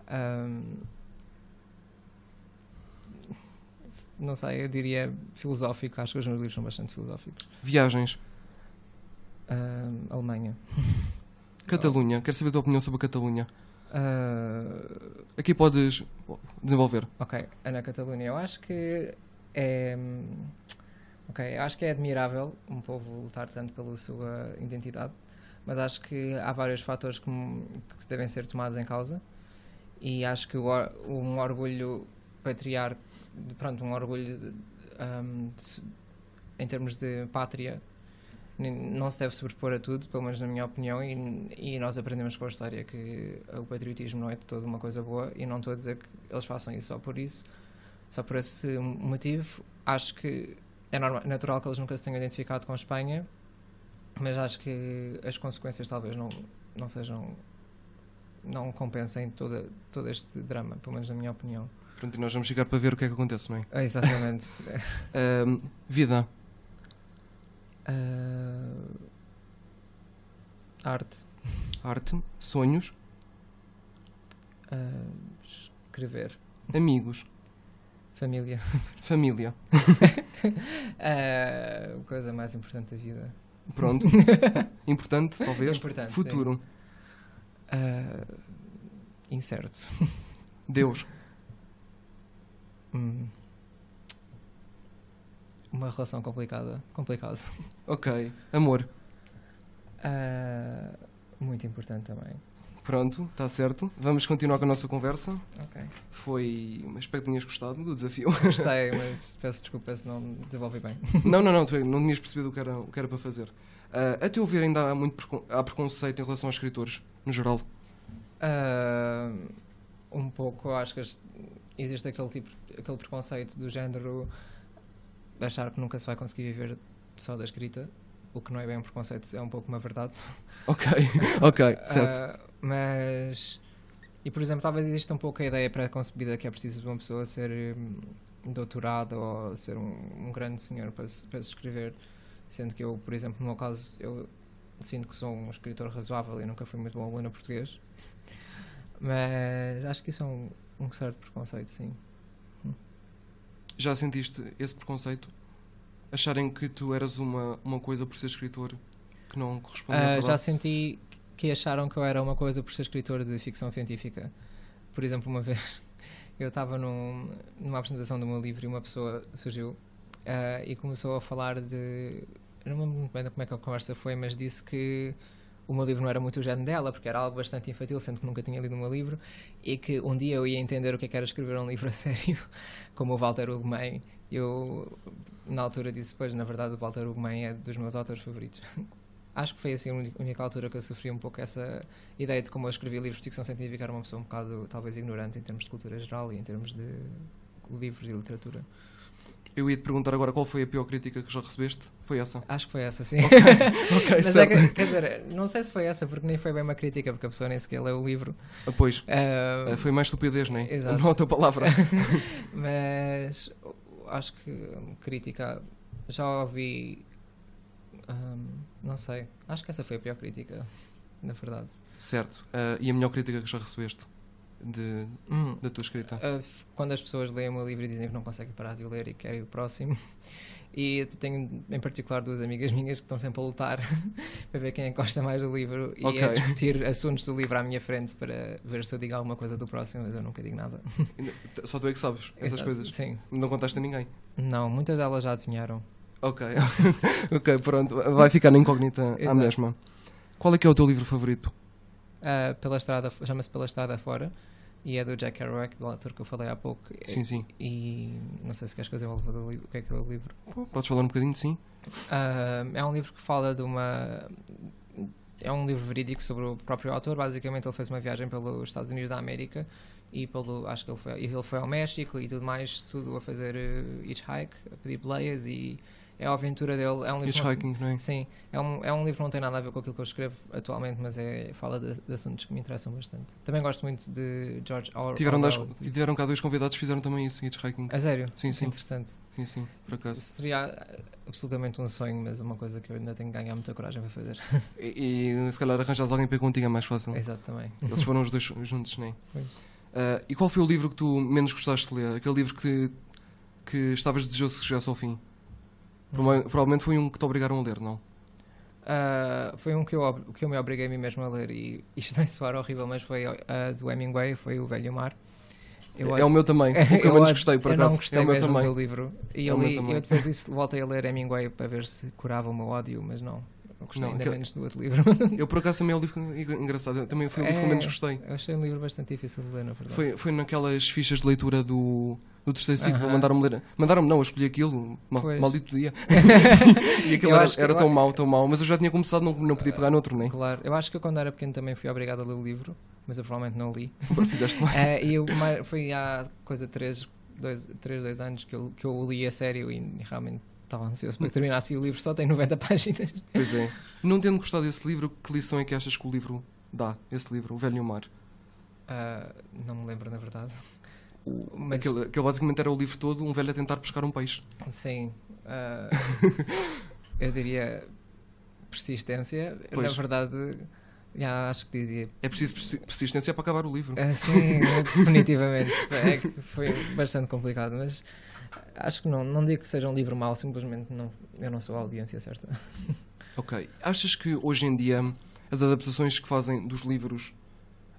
ahm, não sei, eu diria filosófico. Acho que os meus livros são bastante filosóficos. Viagens. Ahm, Alemanha. Catalunha. Quero saber a tua opinião sobre a Catalunha. Ah, Aqui podes desenvolver. ok, Ana Catalunha. Eu acho que é. Ok, acho que é admirável um povo lutar tanto pela sua identidade, mas acho que há vários fatores que, que devem ser tomados em causa e acho que o um orgulho patriarca, pronto, um orgulho de- hum, de em termos de pátria não se deve sobrepor a tudo, pelo menos na minha opinião, e, e nós aprendemos com a história que o patriotismo não é de todo uma coisa boa, e não estou a dizer que eles façam isso só por isso, só por esse motivo. Acho que é norma- natural que eles nunca se tenham identificado com a Espanha, mas acho que as consequências talvez não, não sejam. não compensem toda, todo este drama, pelo menos na minha opinião. Pronto, e nós vamos chegar para ver o que é que acontece, não é? Ah, Exatamente. Vida. Ah, arte. Arte. Sonhos. Ah, escrever. Amigos. Família. Família. A coisa mais importante da vida. Pronto. Importante, talvez. Importante, Futuro. Ah, incerto. Deus. Hum. Uma relação complicada. Complicado. Ok. Amor. Ah, muito importante também. Pronto, está certo. Vamos continuar com a nossa conversa. Ok. Foi. Espero que tenhas gostado do desafio. Gostei, mas peço desculpa se não desenvolvi bem. não, não, não, tu não tinhas percebido o que era, o que era para fazer. Ah, a teu ver, ainda há muito precon- há preconceito em relação aos escritores, no geral. Ah, um pouco, acho que existe aquele tipo, aquele preconceito do género achar que nunca se vai conseguir viver só da escrita, o que não é bem um preconceito, é um pouco uma verdade. Ok, ok, certo. Ah, mas, e por exemplo, talvez exista um pouco a ideia pré-concebida que é preciso de uma pessoa ser hum, doutorada ou ser um, um grande senhor para se, para se escrever, sendo que eu, por exemplo, no meu caso, eu sinto que sou um escritor razoável e nunca fui muito bom aluno português. Mas acho que isso é um, um certo preconceito, sim. Já sentiste esse preconceito? Acharem que tu eras uma, uma coisa por ser escritor que não Ah, verdade? já senti que acharam que eu era uma coisa por ser escritor de ficção científica. Por exemplo, uma vez eu estava num, numa apresentação do meu livro e uma pessoa surgiu ah, e começou a falar de. Eu não me lembro bem como é que a conversa foi, mas disse que o meu livro não era muito o género dela, porque era algo bastante infantil, sendo que nunca tinha lido o meu livro, e que um dia eu ia entender o que é que era escrever um livro a sério, como o Walter Ugumem. Eu, na altura, disse: Pois, na verdade, o Walter Ugumem é dos meus autores favoritos. Acho que foi assim a única altura que eu sofri um pouco essa ideia de como eu escrevi livros de ficção científica, era uma pessoa um bocado, talvez, ignorante em termos de cultura geral e em termos de livros e literatura. Eu ia te perguntar agora qual foi a pior crítica que já recebeste. Foi essa? Acho que foi essa, sim. Ok, Mas é que, quer dizer, não sei se foi essa, porque nem foi bem uma crítica, porque a pessoa nem sequer leu o livro. Ah, Pois, ah, foi mais estupidez, não é? Exato. Não a tua palavra. mas acho que crítica já ouvi. ahm, não sei. Acho que essa foi a pior crítica, na verdade. Certo. Ah, e a melhor crítica que já recebeste de, Hum, da tua escrita? Uh, quando as pessoas leem o meu livro e dizem que não conseguem parar de o ler e querem o próximo. E tenho em particular duas amigas minhas que estão sempre a lutar para ver quem é que gosta mais do livro e Ok. a discutir assuntos do livro à minha frente para ver se eu digo alguma coisa do próximo, mas eu nunca digo nada. Só tu é que sabes essas Exato. coisas. Sim. Não contaste a ninguém. Não, muitas delas já adivinharam. Ok. ok, pronto. Vai ficar na incógnita à mesma. Qual é que é o teu livro favorito? Uh, pela estrada, chama-se Pela Estrada Fora e é do Jack Kerouac, do autor que eu falei há pouco. Sim, sim. E não sei se queres que eu desenvolva do livro, o que é que é o livro. Pô, Podes falar um bocadinho, sim? Ah, é um livro que fala de uma. É um livro verídico sobre o próprio autor. Basicamente, ele fez uma viagem pelos Estados Unidos da América e pelo. Acho que ele foi, e ele foi ao México e tudo mais, tudo a fazer uh, hitchhike, a pedir boleias e é a aventura dele. É um livro que não- é? Sim, é um, é um livro que não tem nada a ver com aquilo que eu escrevo atualmente, mas é, fala de, de assuntos que me interessam bastante. Também gosto muito de George Or Tiveram, Orwell. tiveram cá dois convidados que fizeram também isso, hitchhiking. A sério? Sim, sim. Interessante. Sim, sim, por acaso. Seria uh, absolutamente um sonho, mas uma coisa que eu ainda tenho que ganhar muita coragem para fazer. E, e se calhar arranjas alguém para ir contigo é mais fácil. Exato, também. Eles foram os dois juntos, não é? Foi. Ah, e qual foi o livro que tu menos gostaste de ler? Aquele livro que, que estavas desejoso que chegasse ao fim? Prova- Provavelmente foi um que te obrigaram a ler, não? Ah, foi um que eu, que eu me obriguei a mim mesmo a ler e isto vai soar horrível, mas foi ah, do Hemingway, foi o Velho Mar. Eu é o meu também. O que eu menos gostei, por acaso. não gostei é o meu também. do livro. E É eu, li, eu depois disso voltei a ler Hemingway para ver se curava o meu ódio, mas não. Eu gostei Não, ainda aquele- menos do outro livro. Eu, por acaso, também é o livro engraçado. Também foi o livro que eu É, menos gostei. Eu achei um livro bastante difícil de ler, na verdade. Foi, foi naquelas fichas de leitura do, do terceiro ciclo. Aham. Mandaram-me ler. Mandaram-me, não, eu escolhi aquilo. Mal, maldito dia. e aquilo Eu era, era eu- tão mau, tão mau. Mas eu já tinha começado, não, não podia pegar noutro, nem. Claro, eu acho que eu quando era pequeno também fui obrigado a ler o livro, mas eu provavelmente não li. Fizeste mais. Eh, e eu, foi há coisa de 3, 2, 3, 2 anos que eu, que eu li a sério e realmente estava ansioso para que terminasse e o livro só tem 90 páginas. Pois é. Não tendo gostado desse livro, que lição é que achas que o livro dá? Esse livro, O Velho e o Mar. Ah, não me lembro, na verdade. O- Mas- aquele, aquele basicamente era o livro todo, um velho a tentar pescar um peixe. Sim. ah, eu diria persistência. Pois. Na verdade, já acho que dizia. É preciso persi- persistência para acabar o livro. Ah, sim, definitivamente. É que foi bastante complicado, mas acho que não, não digo que seja um livro mau, simplesmente não, eu não sou a audiência certa. Ok. Achas que hoje em dia as adaptações que fazem dos livros,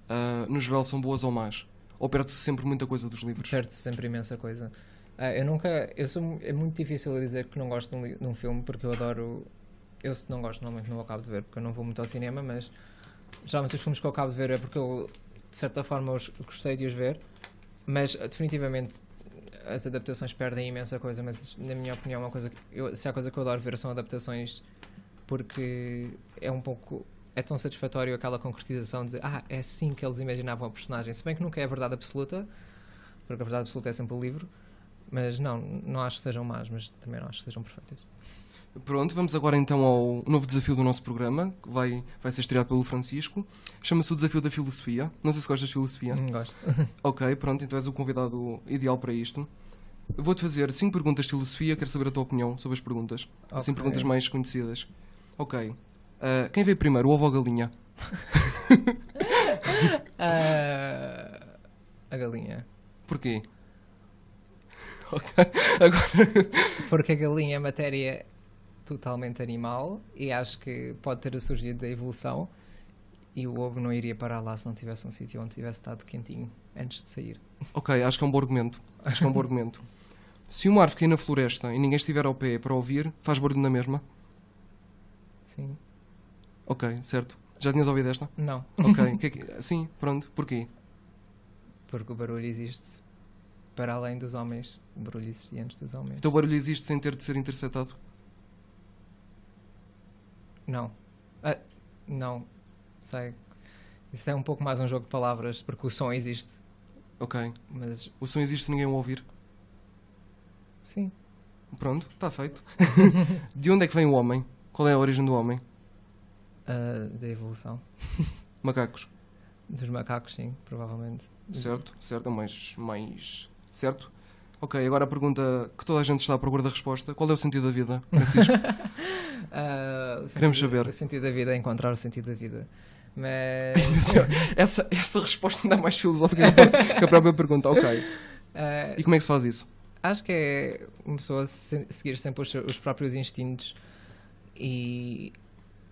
ah, no geral, são boas ou más? Ou perde-se sempre muita coisa dos livros? Perde-se sempre imensa coisa. Ah, eu nunca. Eu sou, é muito difícil dizer que não gosto de um, de um filme porque eu adoro. Eu se não gosto, normalmente não acabo de ver porque eu não vou muito ao cinema, mas geralmente os filmes que eu acabo de ver é porque eu, de certa forma, os, gostei de os ver. Mas ah, definitivamente as adaptações perdem imensa coisa, mas na minha opinião, uma coisa que eu, se há coisa que eu adoro ver são adaptações porque é um pouco. É tão satisfatório aquela concretização de ah, é assim que eles imaginavam o personagem. Se bem que nunca é a verdade absoluta, porque a verdade absoluta é sempre o livro. Mas não, não acho que sejam más, mas também não acho que sejam perfeitas. Pronto, vamos agora então ao novo desafio do nosso programa, que vai, vai ser estreado pelo Francisco. Chama-se o Desafio da Filosofia. Não sei se gostas de filosofia. Hum, Gosto. Ok, pronto, então és o convidado ideal para isto. Vou-te fazer cinco perguntas de filosofia, quero saber a tua opinião sobre as perguntas. Assim, Ok. perguntas mais conhecidas. Ok. Ah, quem veio primeiro, o ovo ou a galinha? Ah, a galinha. Porquê? Ok. Agora. Porque a galinha é matéria totalmente animal e acho que pode ter surgido da evolução e o ovo não iria parar lá se não tivesse um sítio onde tivesse estado quentinho antes de sair. Ok, acho que é um bom argumento. Acho que é um bom argumento. Se uma árvore cair na floresta e ninguém estiver ao pé para ouvir, faz barulho na mesma? Sim. Ok, certo. Já tinhas ouvido esta? Não. Ok. que é que- Sim, pronto. Porquê? Porque o barulho existe para além dos homens. O barulho existia antes dos homens. O teu barulho existe sem ter de ser interceptado? Não. Ah, não. Sei. Isso é um pouco mais um jogo de palavras, porque o som existe. Ok. Mas O som existe se ninguém o ouvir? sim. Pronto, está feito. de onde é que vem o homem? Qual é a origem do homem? Ah, da evolução. Macacos. Dos macacos, sim, provavelmente. Certo, certo. É mais, mais certo. Ok, agora a pergunta que toda a gente está à procura da resposta: qual é o sentido da vida, Francisco? Sentido- Queremos saber. O sentido da vida é encontrar o sentido da vida. Mas. essa, essa resposta ainda é mais filosófica que a pró- que a própria pergunta. Ok. ah, E como é que se faz isso? Acho que é uma pessoa se- seguir sempre os, seus- os próprios instintos e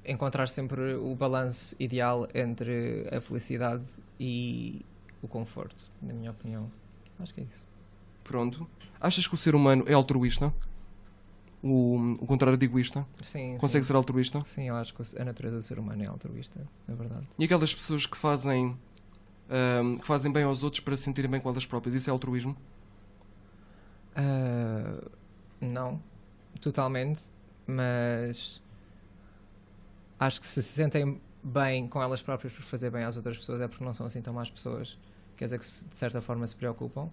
encontrar sempre o balanço ideal entre a felicidade e o conforto, na minha opinião. Acho que é isso. Pronto. Achas que o ser humano é altruísta? O, o contrário de egoísta? Sim, Consegue sim. ser altruísta? Sim, eu acho que a natureza do ser humano é altruísta, na verdade. E aquelas pessoas que fazem, ahm, que fazem bem aos outros para se sentirem bem com elas próprias, isso é altruísmo? Ah, não, totalmente, mas acho que se se sentem bem com elas próprias por fazer bem às outras pessoas é porque não são assim tão más pessoas. Quer dizer que se, de certa forma se preocupam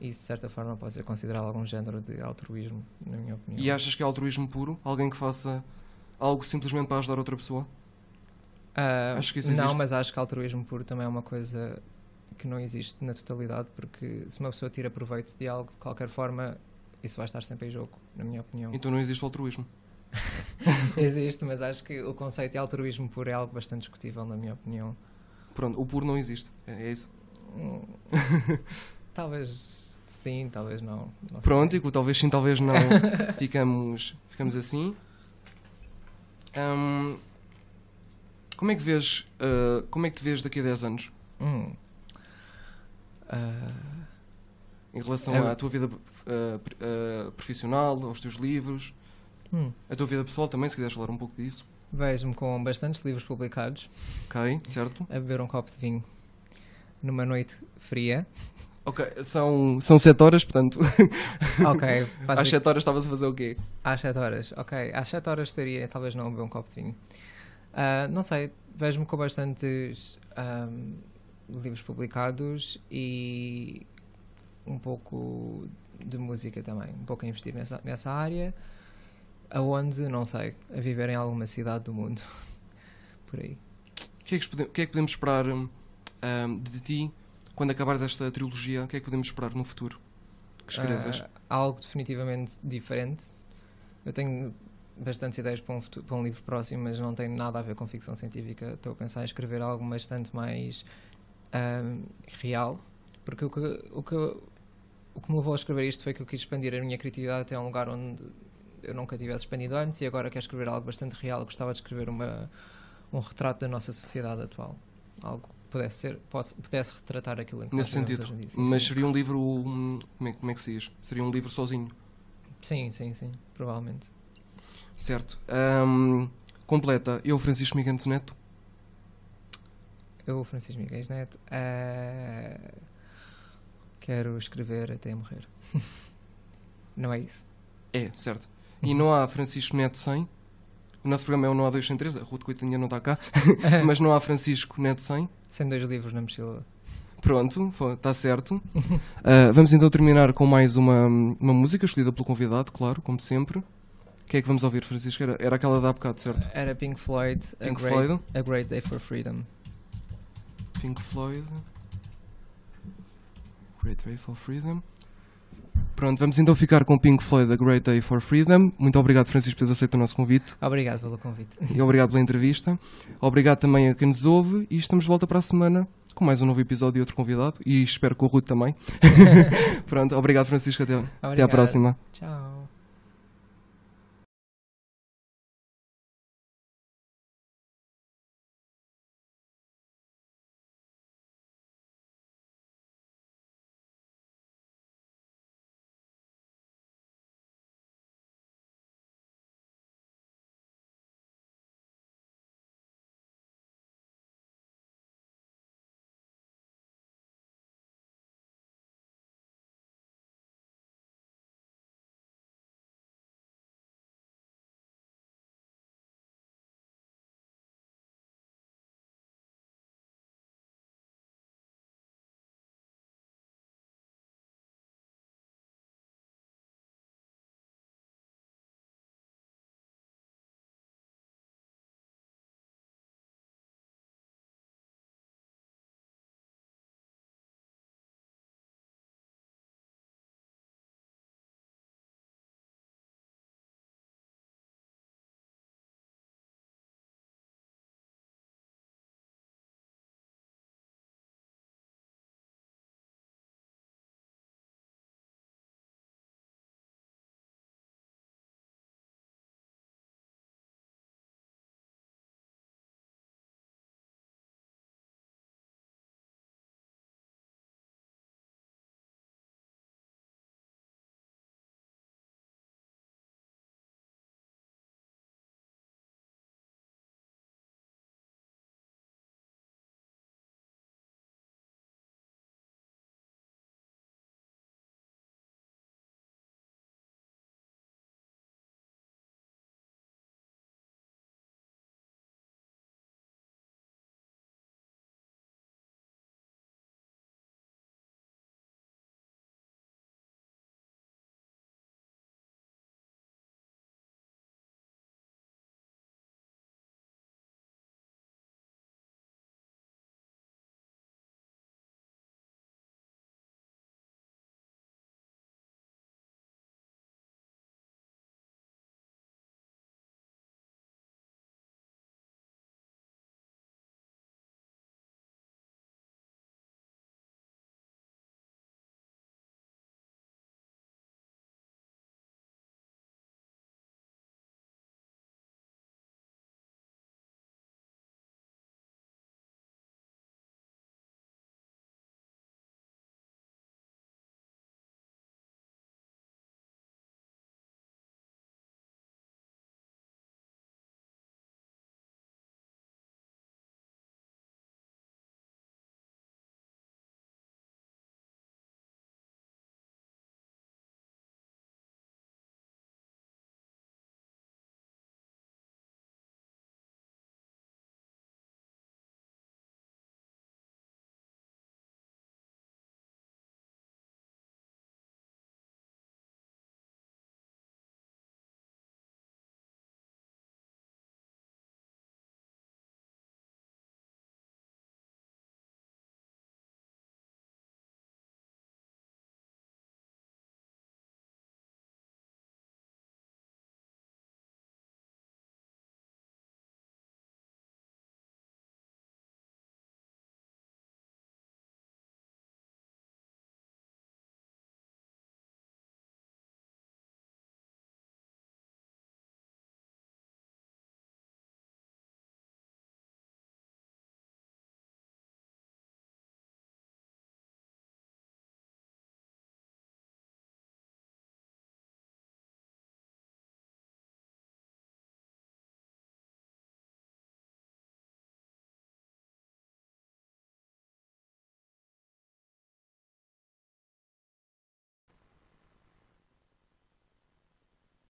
isso de certa forma pode ser considerado algum género de altruísmo, na minha opinião. E achas que é altruísmo puro? Alguém que faça algo simplesmente para ajudar outra pessoa? Ah, Acho que isso não, mas acho que altruísmo puro também é uma coisa que não existe na totalidade, porque se uma pessoa tira proveito de algo de qualquer forma, isso vai estar sempre em jogo, na minha opinião. Então não existe altruísmo. Existe, mas acho que o conceito de altruísmo puro é algo bastante discutível, na minha opinião. Pronto, o puro não existe. É, é isso. Hum, talvez sim, talvez não. não Pronto, e com talvez sim, talvez não, ficamos, ficamos assim. Ahm, como é que vês, ah, como é que te vês daqui a 10 anos? Hum. Ah, Em relação É- à tua vida ah, profissional, aos teus livros, hum. a tua vida pessoal também, se quiseres falar um pouco disso. Vejo-me com bastantes livros publicados, Ok, certo? a beber um copo de vinho numa noite fria. Ok, são, são 7 horas, portanto, Ok, às basic- 7 horas estavas a fazer o quê? às 7 horas. Ok, às 7 horas estaria talvez não beber um copo de vinho. Ah, não sei, vejo-me com bastantes ahm, livros publicados e um pouco de música também, um pouco a investir nessa, nessa área, aonde, não sei, a viver em alguma cidade do mundo. Por aí. O que é que, que é que podemos esperar ahm, de ti quando acabares esta trilogia? O que é que podemos esperar no futuro que escrevas? Ah, algo definitivamente diferente. Eu tenho bastantes ideias para um, futuro- para um livro próximo, mas não tem nada a ver com ficção científica. Estou a pensar em escrever algo bastante mais ahm, real, porque o que, o, que, o que me levou a escrever isto foi que eu quis expandir a minha criatividade até um lugar onde eu nunca tivesse expandido antes e agora quero escrever algo bastante real. Gostava de escrever uma, um retrato da nossa sociedade atual. Algo pudesse, ser, pudesse retratar aquilo em que Nesse sentido. hoje em dia. Sim, Mas sim. seria um livro. hum, Como é, como é que se diz? Seria um livro sozinho, Sim, sim, sim, provavelmente. certo? Ahm, completa. Eu, Francisco Migantes Neto. Eu, Francisco Miguel Neto, eh, quero escrever até morrer. Não é isso? É, certo. E não há Francisco Neto 100. O nosso programa é o Não há 2 sem 3. A Ruth Coitinha não está cá. Mas não há Francisco Neto 100. Sem dois livros na mochila. Pronto, está certo. Ah, vamos então terminar com mais uma, uma música escolhida pelo convidado, claro, como sempre. O que é que vamos ouvir, Francisco? Era, era aquela da há bocado, certo? Era Pink Floyd, a, Pink great, Floyd. a Great Day for Freedom. Pink Floyd. Great Day for Freedom. Pronto, vamos então ficar com Pink Floyd, A Great Day for Freedom. Muito obrigado, Francisco, por teres aceito o nosso convite Obrigado pelo convite. e obrigado pela entrevista. Obrigado também a quem nos ouve e estamos de volta para a semana com mais um novo episódio e outro convidado e espero que o Ruth também. Pronto, obrigado, Francisco. Até, até à Obrigado. próxima. Tchau.